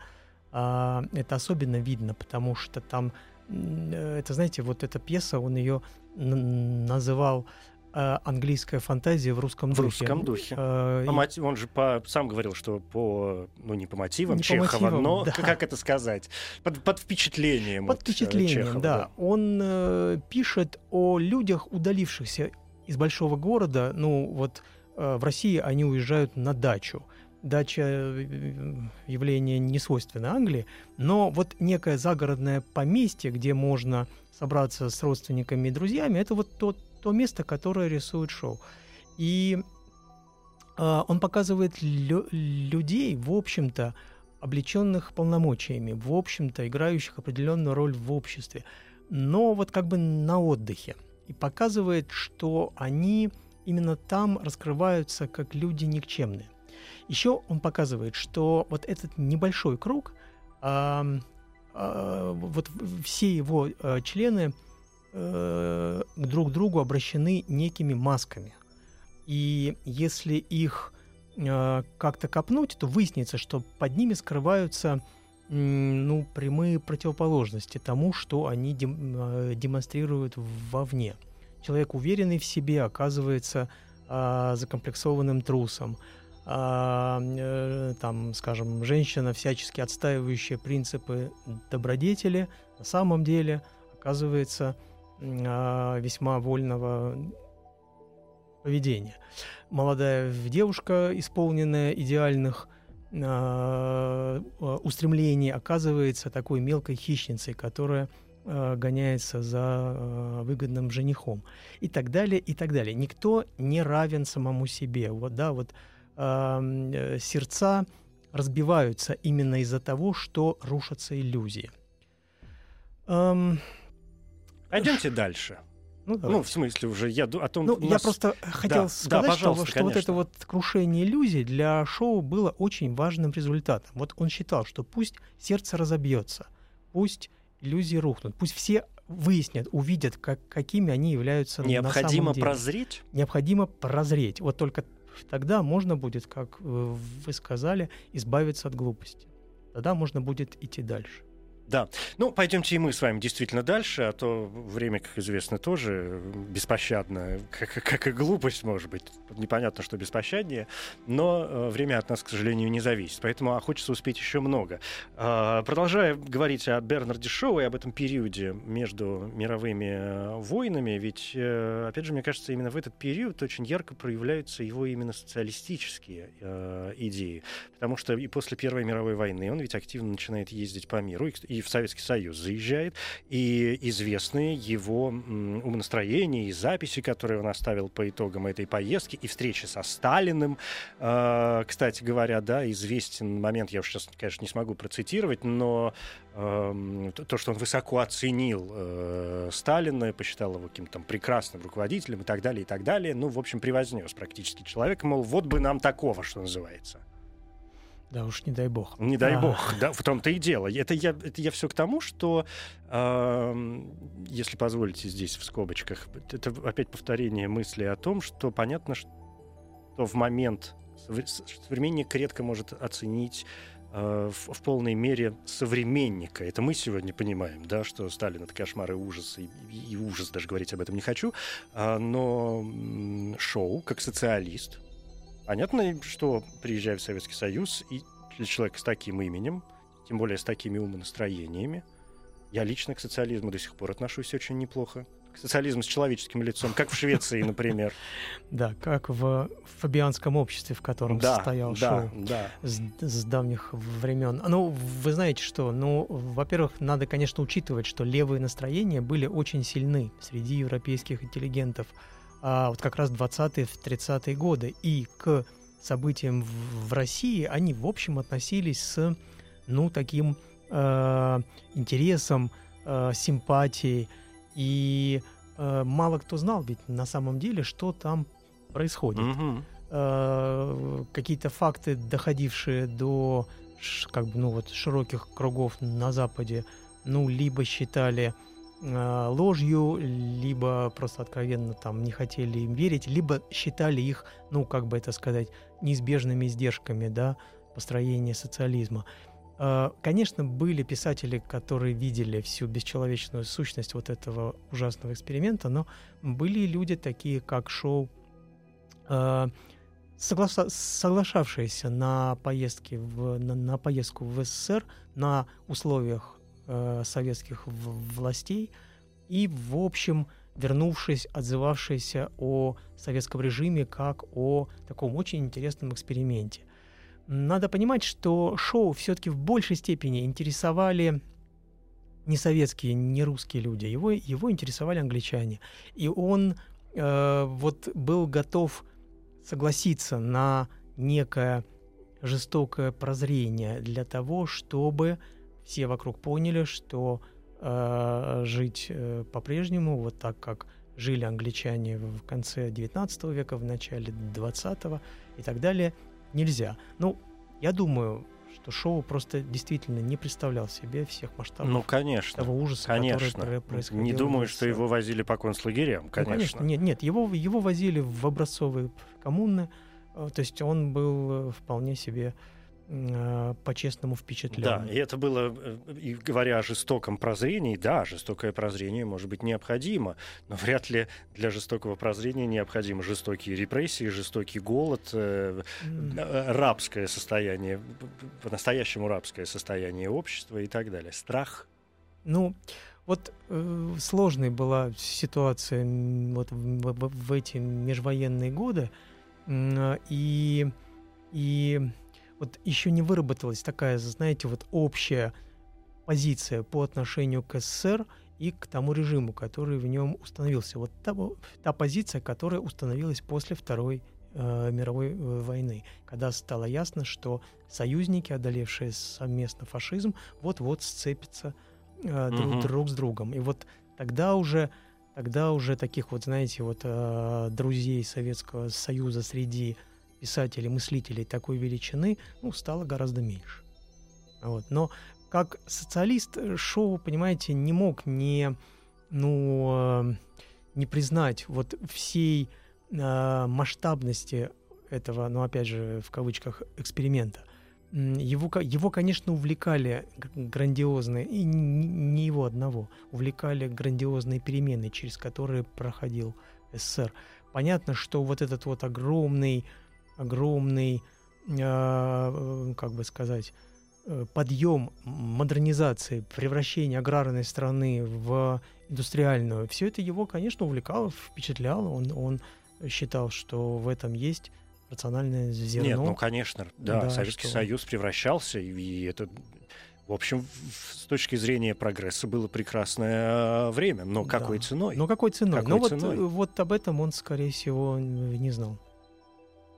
D: а, это особенно видно, потому что там, э, это знаете, вот эта пьеса, он ее называл э, английская фантазия в русском
C: В
D: духе.
C: русском духе.
D: Э,
C: По мати- Он же по, сам говорил, что по, ну не по мотивам
D: Не по
C: Чехова,
D: мотивам,
C: но
D: да.
C: как это сказать, под, под впечатлением.
D: Под впечатлением,
C: Чехова,
D: да. Он э, пишет о людях, удалившихся из большого города. Ну, вот в России они уезжают на дачу. Дача э, явление не свойственно Англии, но вот некое загородное поместье, где можно собраться с родственниками и друзьями, это вот то, то место, которое рисует шоу. И э, он показывает лю- людей, в общем-то, облеченных полномочиями, в общем-то, играющих определенную роль в обществе, но вот как бы на отдыхе. И показывает, что они именно там раскрываются как люди никчемные. Еще он показывает, что вот этот небольшой круг, ам, а, вот все его э, члены э, друг к другу обращены некими масками. И если их э, как-то копнуть, то выяснится, что под ними скрываются ну, прямые противоположности тому, что они дем- демонстрируют вовне. Человек, уверенный в себе, оказывается а, закомплексованным трусом. А, э, там, скажем, женщина, всячески отстаивающая принципы добродетели, на самом деле оказывается а, весьма вольного поведения. Молодая девушка, исполненная идеальных а, устремлений, оказывается такой мелкой хищницей, которая гоняется за а, выгодным женихом и так далее, и так далее. Никто не равен самому себе. Вот, да, вот а, м, э, сердца разбиваются именно из-за того, что рушатся иллюзии. Ам,
C: Пойдемте дальше.
D: ну,
C: Ну, в смысле уже, я о том...
D: Ну,
C: у
D: я
C: нас-
D: просто хотел
C: да,
D: сказать, что,
C: пожалуйста,
D: что вот это вот крушение иллюзий для шоу было очень важным результатом. Вот он считал, что пусть сердце разобьется, пусть иллюзии рухнут, пусть все выяснят, увидят, как, какими они являются на
C: Необходимо
D: самом деле.
C: прозреть.
D: Необходимо прозреть. Вот только тогда можно будет, как э, вы сказали, избавиться от глупости. Тогда можно будет идти дальше.
C: Да. Ну, пойдемте и мы с вами действительно дальше, а то время, как известно, тоже беспощадно, как, как и глупость, может быть. Непонятно, что беспощаднее, но э, время от нас, к сожалению, не зависит. Поэтому а, хочется успеть еще много. А, продолжая говорить о Бернарде Шоу и об этом периоде между мировыми э, войнами, ведь, э, опять же, мне кажется, именно в этот период очень ярко проявляются его именно социалистические идеи. Потому что и после Первой мировой войны он ведь активно начинает ездить по миру, и, в Советский Союз заезжает, и известны его умонастроения и записи, которые он оставил по итогам этой поездки, и встречи со Сталиным. Э, кстати говоря, да, известен момент, я уж сейчас, конечно, не смогу процитировать, но эм, то, то, что он высоко оценил э, Сталина, посчитал его каким-то прекрасным руководителем и так далее, и так далее. Ну, в общем, превознес практически человека, мол, вот бы нам такого, что называется.
D: Да уж, не дай бог.
C: Не дай
D: А,
C: бог, да, в том-то и дело. Это я, это я все к тому, что, эм, если позволите здесь в скобочках, это опять повторение мысли о том, что понятно, что в момент современник редко может оценить э, в, в полной мере современника. Это мы сегодня понимаем, да, что Сталин это кошмар и ужас, и, и ужас, даже говорить об этом не хочу. А, но Шоу, как социалист, Понятно, что приезжая в Советский Союз, и для человека с таким именем, тем более с такими умонастроениями, я лично к социализму до сих пор отношусь очень неплохо. К социализму с человеческим лицом, как в Швеции, например.
D: Да, как в фабианском обществе, в котором
C: Да,
D: состоял
C: да,
D: шоу.
C: да.
D: с, с давних времен. Ну, вы знаете что? Ну, во-первых, надо, конечно, учитывать, что левые настроения были очень сильны среди европейских интеллигентов. А вот как раз 20-е, 30-е годы. И к событиям в, в России они, в общем, относились с, ну, таким э, интересом, э, симпатией. И э, мало кто знал ведь на самом деле, что там происходит
C: Мгм.
D: э, какие-то факты, доходившие до как бы, ну, вот, широких кругов на Западе, ну, либо считали э, ложью, либо просто откровенно там не хотели им верить, либо считали их, ну, как бы это сказать, неизбежными издержками, да, построения социализма. Э, Конечно, были писатели, которые видели всю бесчеловечную сущность вот этого ужасного эксперимента, но были люди такие, как Шоу, э, согласа- соглашавшиеся на поездки в, на, на поездку в СССР на условиях э, советских властей и, в общем, вернувшись, отзывавшиеся о советском режиме как о таком очень интересном эксперименте. Надо понимать, что шоу все-таки в большей степени интересовали не советские, не русские люди, его, его интересовали англичане. И он э, вот был готов согласиться на некое жестокое прозрение для того, чтобы все вокруг поняли, что э, жить э, по-прежнему, вот так как жили англичане в конце 19 века, в начале 20 и так далее, нельзя. Ну, я думаю, что шоу просто действительно не представлял себе всех масштабов
C: Ну, конечно.
D: того ужаса,
C: Конечно.
D: который происходил.
C: Не думаю, что его возили по концлагерям,
D: Ну,
C: конечно.
D: Нет, нет, его, его возили в образцовые коммуны, э, то есть он был э, вполне себе по-честному впечатлен.
C: Да, и это было, э, и говоря о жестоком прозрении, да, жестокое прозрение может быть необходимо, но вряд ли для жестокого прозрения необходимы жестокие репрессии, жестокий голод, э, э, рабское состояние, по-настоящему рабское состояние общества и так далее. Страх.
D: Ну, вот э, сложной была ситуация вот в, в- в эти межвоенные годы, а, и, и вот еще не выработалась такая, знаете, вот общая позиция по отношению к СССР и к тому режиму, который в нем установился. Вот та, та позиция, которая установилась после Второй э, мировой э, войны, когда стало ясно, что союзники, одолевшие совместно фашизм, вот-вот сцепятся э, друг,
C: Мгм.
D: друг с другом. И вот тогда уже, тогда уже таких вот, знаете, вот э, друзей Советского Союза среди писателей, мыслителей такой величины, ну, стало гораздо меньше. Вот. Но как социалист э, Шоу, понимаете, не мог не, ну, э, не признать вот всей э, масштабности этого, ну, опять же, в кавычках, эксперимента. Его, его, конечно, увлекали грандиозные, и не его одного, увлекали грандиозные перемены, через которые проходил СССР. Понятно, что вот этот вот огромный, огромный, э, э, как бы сказать, э, подъем модернизации, превращение аграрной страны в индустриальную, все это его, конечно, увлекало, впечатляло. Он, он считал, что в этом есть рациональное зерно.
C: Нет, ну, конечно, да,
D: Да,
C: Советский
D: что-
C: Союз превращался, и, это, в общем, с точки зрения прогресса было прекрасное время. Но
D: Да.
C: какой ценой?
D: Но какой ценой?
C: Какой
D: вот,
C: ценой?
D: э, вот об этом он, скорее всего, не знал.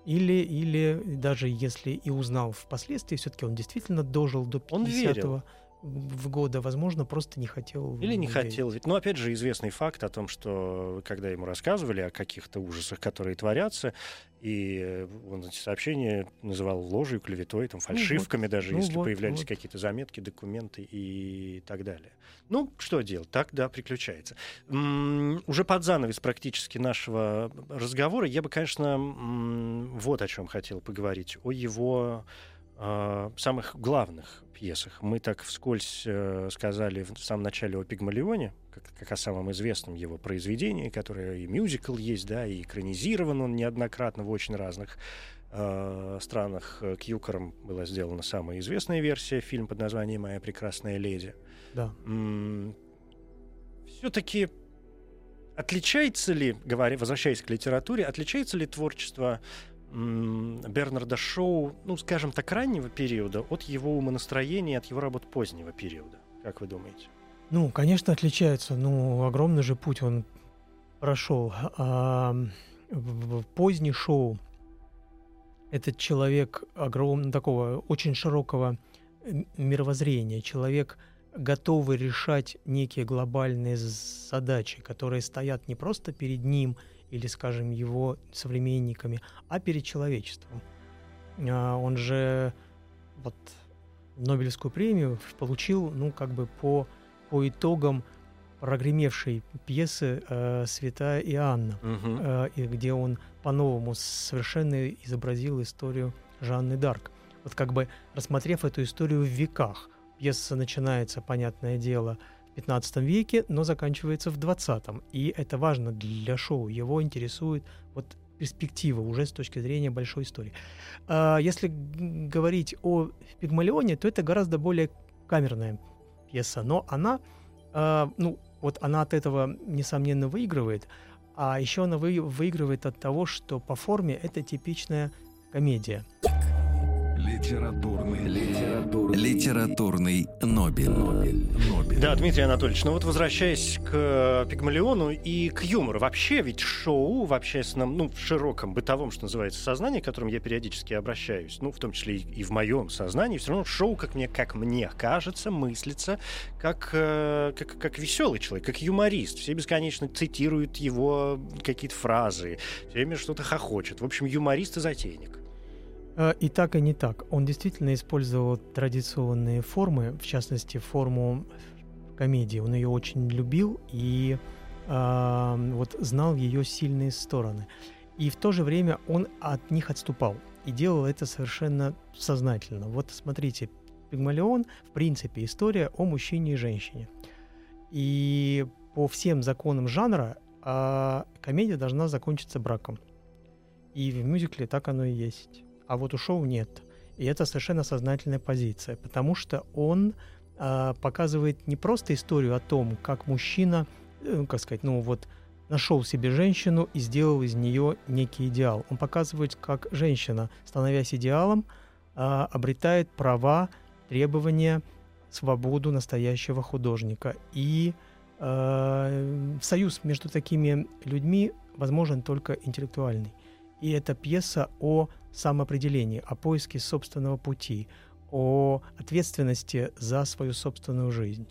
D: Или, или даже если и узнал впоследствии, все-таки он действительно дожил до
C: Он
D: 50-го в года, возможно, просто не хотел.
C: Или не хотел. Ведь, ну, опять же, известный факт о том, что когда ему рассказывали о каких-то ужасах, которые творятся, и э, он эти сообщения называл ложью, клеветой, там, фальшивками даже,
D: ну
C: если
D: вот,
C: появлялись
D: вот.
C: какие-то заметки, документы и так далее. Ну, что делать? Так, да, приключается. М, Уже под занавес практически нашего разговора я бы, конечно, м, вот о чем хотел поговорить. О его э, самых главных пьесах. Мы так вскользь э, сказали в, самом начале о Пигмалионе, как, как о самом известном его произведении, которое и мюзикл есть, да, и экранизирован он неоднократно в очень разных э, странах. Э, Кьюкером была сделана самая известная версия, фильм под названием «Моя прекрасная леди».
D: Да.
C: Все-таки отличается ли, говоря, возвращаясь к литературе, отличается ли творчество Бернарда Шоу, ну, скажем так, раннего периода от его умонастроения, от его работ позднего периода? Как вы думаете?
D: Ну, конечно, отличается. Ну, огромный же путь он прошел. А, в- поздний шоу этот человек огромного, такого очень широкого мировоззрения, человек, готовый решать некие глобальные задачи, которые стоят не просто перед ним или, скажем, его современниками, а перед человечеством. А, Он же вот Нобелевскую премию получил, ну, как бы по по итогам прогремевшей пьесы э, «Святая Иоанна»,
C: Мгм.
D: э, где он по-новому совершенно изобразил историю Жанны Дарк. вот как бы рассмотрев эту историю в веках. Пьеса начинается, понятное дело, 15 веке, но заканчивается в 20 И это важно для шоу. Его интересует вот перспектива уже с точки зрения большой истории. А если говорить о Пигмалионе, то это гораздо более камерная пьеса, но она, а, ну, вот она от этого, несомненно, выигрывает, а еще она вы, выигрывает от того, что по форме это типичная комедия.
A: Литературный, литературный,
B: Литературный Нобель.
A: Нобель.
C: Да, Дмитрий Анатольевич, ну вот возвращаясь к Пигмалиону и к юмору. Вообще ведь шоу в общественном, ну, в широком бытовом, что называется, сознании, к которому я периодически обращаюсь, ну, в том числе и, и в моем сознании, все равно шоу, как мне, как мне кажется, мыслится как, э, как, как веселый человек, как юморист. Все бесконечно цитируют его какие-то фразы, все время что-то хохочет. В общем, юморист и затейник.
D: Э, И так, и не так. Он действительно использовал традиционные формы, в частности, форму комедии. Он ее очень любил и а, вот знал ее сильные стороны. И в то же время он от них отступал. И делал это совершенно сознательно. Вот смотрите, Пигмалион, в принципе, история о мужчине и женщине. И по всем законам жанра а, комедия должна закончиться браком. И в мюзикле так оно и есть а вот у шоу нет. И это совершенно сознательная позиция, потому что он э, показывает не просто историю о том, как мужчина, э, как сказать, ну вот нашел себе женщину и сделал из нее некий идеал. Он показывает, как женщина, становясь идеалом, э, обретает права, требования, свободу настоящего художника. И э, союз между такими людьми возможен только интеллектуальный. И это пьеса о самоопределении, о поиске собственного пути, о ответственности за свою собственную жизнь.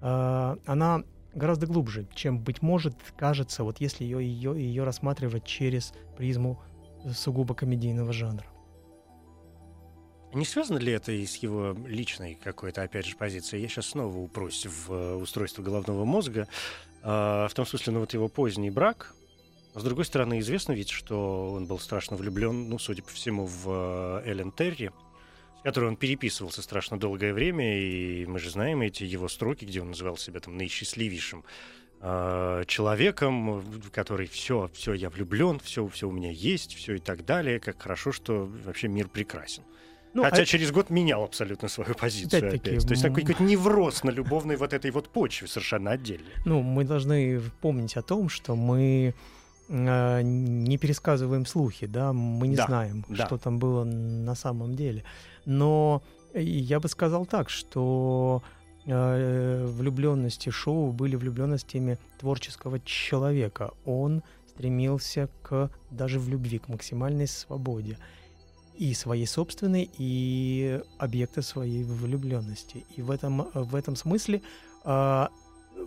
D: А, Она гораздо глубже, чем, быть может, кажется, вот если ее, ее, ее рассматривать через призму сугубо комедийного жанра.
C: Не связано ли это и с его личной какой-то, опять же, позицией? Я сейчас снова упрусь в э, устройство головного мозга. А, В том смысле, ну вот его поздний брак, с другой стороны, известно ведь, что он был страшно влюблен, ну, судя по всему, в э, Эллен Терри, с которой он переписывался страшно долгое время, и мы же знаем эти его строки, где он называл себя там наисчастливейшим э, человеком, который все, все, я влюблен, все, все у меня есть, все и так далее, как хорошо, что вообще мир прекрасен.
D: Ну,
C: Хотя
D: а-
C: через год менял абсолютно свою позицию опять. То есть такой какой-то невроз на любовной вот этой вот почве совершенно отдельный.
D: Ну, мы должны помнить о том, что мы не пересказываем слухи, да, мы не
C: Да,
D: знаем,
C: да.
D: что там было на самом деле. Но э, я бы сказал так, что э, влюбленности шоу были влюбленностями творческого человека. Он стремился к даже в любви к максимальной свободе и своей собственной, и объекта своей влюбленности. И в этом, в этом смысле а,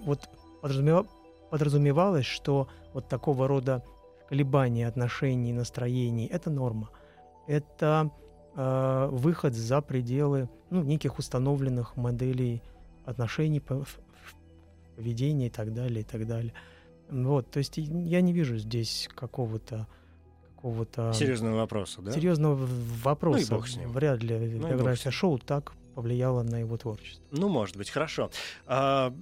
D: вот подразумева- подразумевалось, что вот такого рода колебания отношений, настроений — это норма. Это а, выход за пределы ну, неких установленных моделей отношений, поведения и так далее, и так далее. Вот, то есть я не вижу здесь какого-то какого-то
C: Серьезного вопроса, да?
D: серьезного вопроса.
C: Ну и бог с ним.
D: Вряд ли
C: бог
D: биография шоу так повлияла на его творчество.
C: Ну, может быть, хорошо. А,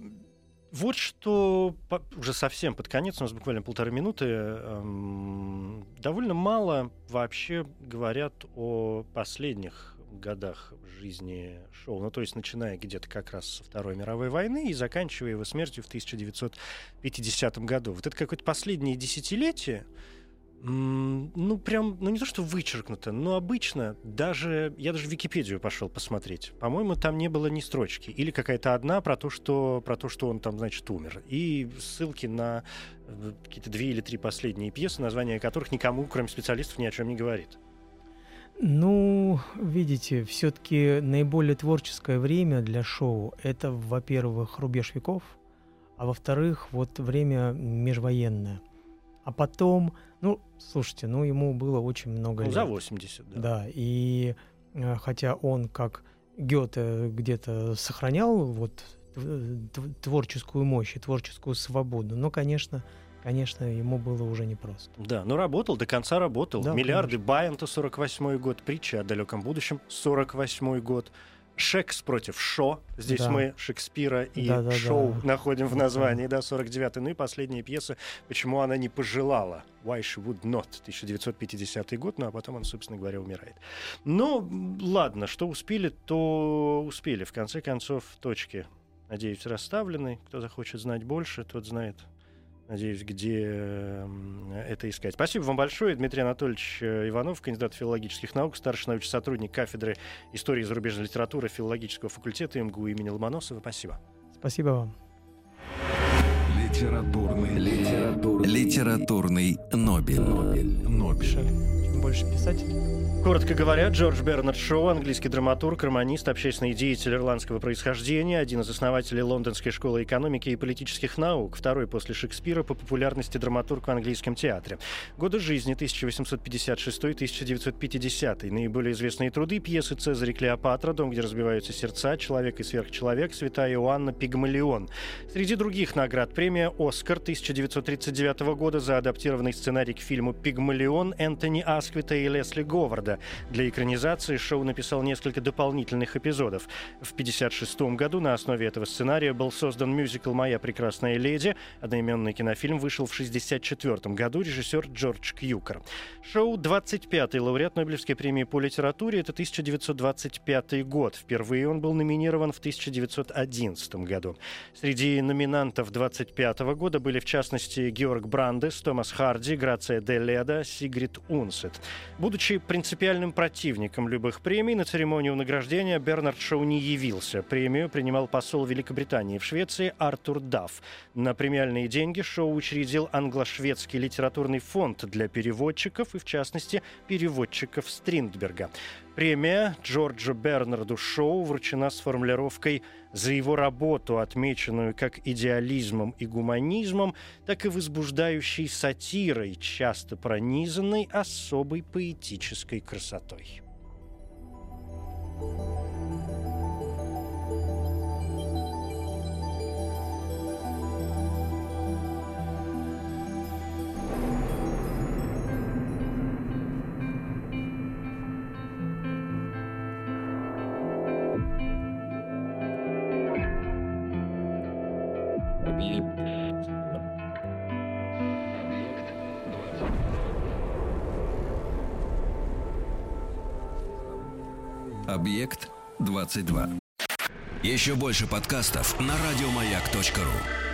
C: вот что по- уже совсем под конец, у нас буквально полторы минуты, эм, довольно мало вообще говорят о последних годах жизни шоу. Ну, то есть начиная где-то как раз со Второй мировой войны и заканчивая его смертью в 1950 году. Вот это какое-то последнее десятилетие, Ну, прям, ну не то, что вычеркнуто, но обычно даже, я даже в Википедию пошел посмотреть. По-моему, там не было ни строчки. Или какая-то одна про то, что, про то, что он там, значит, умер. И ссылки на э, какие-то две или три последние пьесы, названия которых никому, кроме специалистов, ни о чем не говорит.
D: Ну, видите, все-таки наиболее творческое время для шоу это, во-первых, рубеж веков, а во-вторых, вот время межвоенное. А потом, ну, слушайте, ну ему было очень много
C: Ну,
D: лет.
C: за 80, да.
D: Да, и э, хотя он как Гёте где-то сохранял вот тв- тв- творческую мощь и творческую свободу, но, конечно, конечно, ему было уже непросто.
C: Да, но работал, до конца работал.
D: Да,
C: Миллиарды
D: конечно.
C: Байента 48 год, притча о далеком будущем 48 год. Шекс против Шо. Здесь
D: Да.
C: мы Шекспира и
D: Да-да-да.
C: Шоу находим в
D: Да.
C: названии, да, 49 Ну и последняя пьеса «Почему она не пожелала?» Why she would not, 1950 год, ну а потом он, собственно говоря, умирает. Ну, ладно, что успели, то успели. В конце концов, точки, надеюсь, расставлены. Кто захочет знать больше, тот знает Надеюсь, где это искать. Спасибо вам большое, Дмитрий Анатольевич э, Иванов, кандидат филологических наук, старший научный сотрудник кафедры истории и зарубежной литературы филологического факультета МГУ имени Ломоносова. Спасибо.
D: Спасибо вам.
A: Литературный, литературный,
B: Литературный Нобель.
A: Нобель. Нобель.
D: Чем больше писать,
C: Коротко говоря, Джордж Бернард Шоу, английский драматург, романист, общественный деятель ирландского происхождения, один из основателей Лондонской школы экономики и политических наук, второй после Шекспира по популярности драматург в английском театре. Годы жизни 1856-1950. Наиболее известные труды пьесы «Цезарь и Клеопатра», «Дом, где разбиваются сердца», «Человек и сверхчеловек», «Святая Иоанна», «Пигмалион». Среди других наград премия «Оскар» 1939 года за адаптированный сценарий к фильму «Пигмалион» Энтони Асквита и Лесли Говарда. Для экранизации Шоу написал несколько дополнительных эпизодов. В 1956 году на основе этого сценария был создан мюзикл «Моя прекрасная леди». Одноименный кинофильм вышел в 1964 году. Режиссер Джордж Кьюкер. Шоу 25-й лауреат Нобелевской премии по литературе. Это 1925 год. Впервые он был номинирован в 1911 году. Среди номинантов 25 года были, в частности, Георг Брандес, Томас Харди, Грация де Леда, Сигрид Унсет. Будучи принципиальным противником любых премий, на церемонию награждения Бернард Шоу не явился. Премию принимал посол Великобритании в Швеции Артур Дафф. На премиальные деньги Шоу учредил англо-шведский литературный фонд для переводчиков и, в частности, переводчиков Стриндберга. Премия Джорджу Бернарду Шоу вручена с формулировкой «За его работу, отмеченную как идеализмом и гуманизмом, так и возбуждающей сатирой, часто пронизанной особой поэтической красотой».
B: Объект 22. Еще больше подкастов на радиомаяк.ру.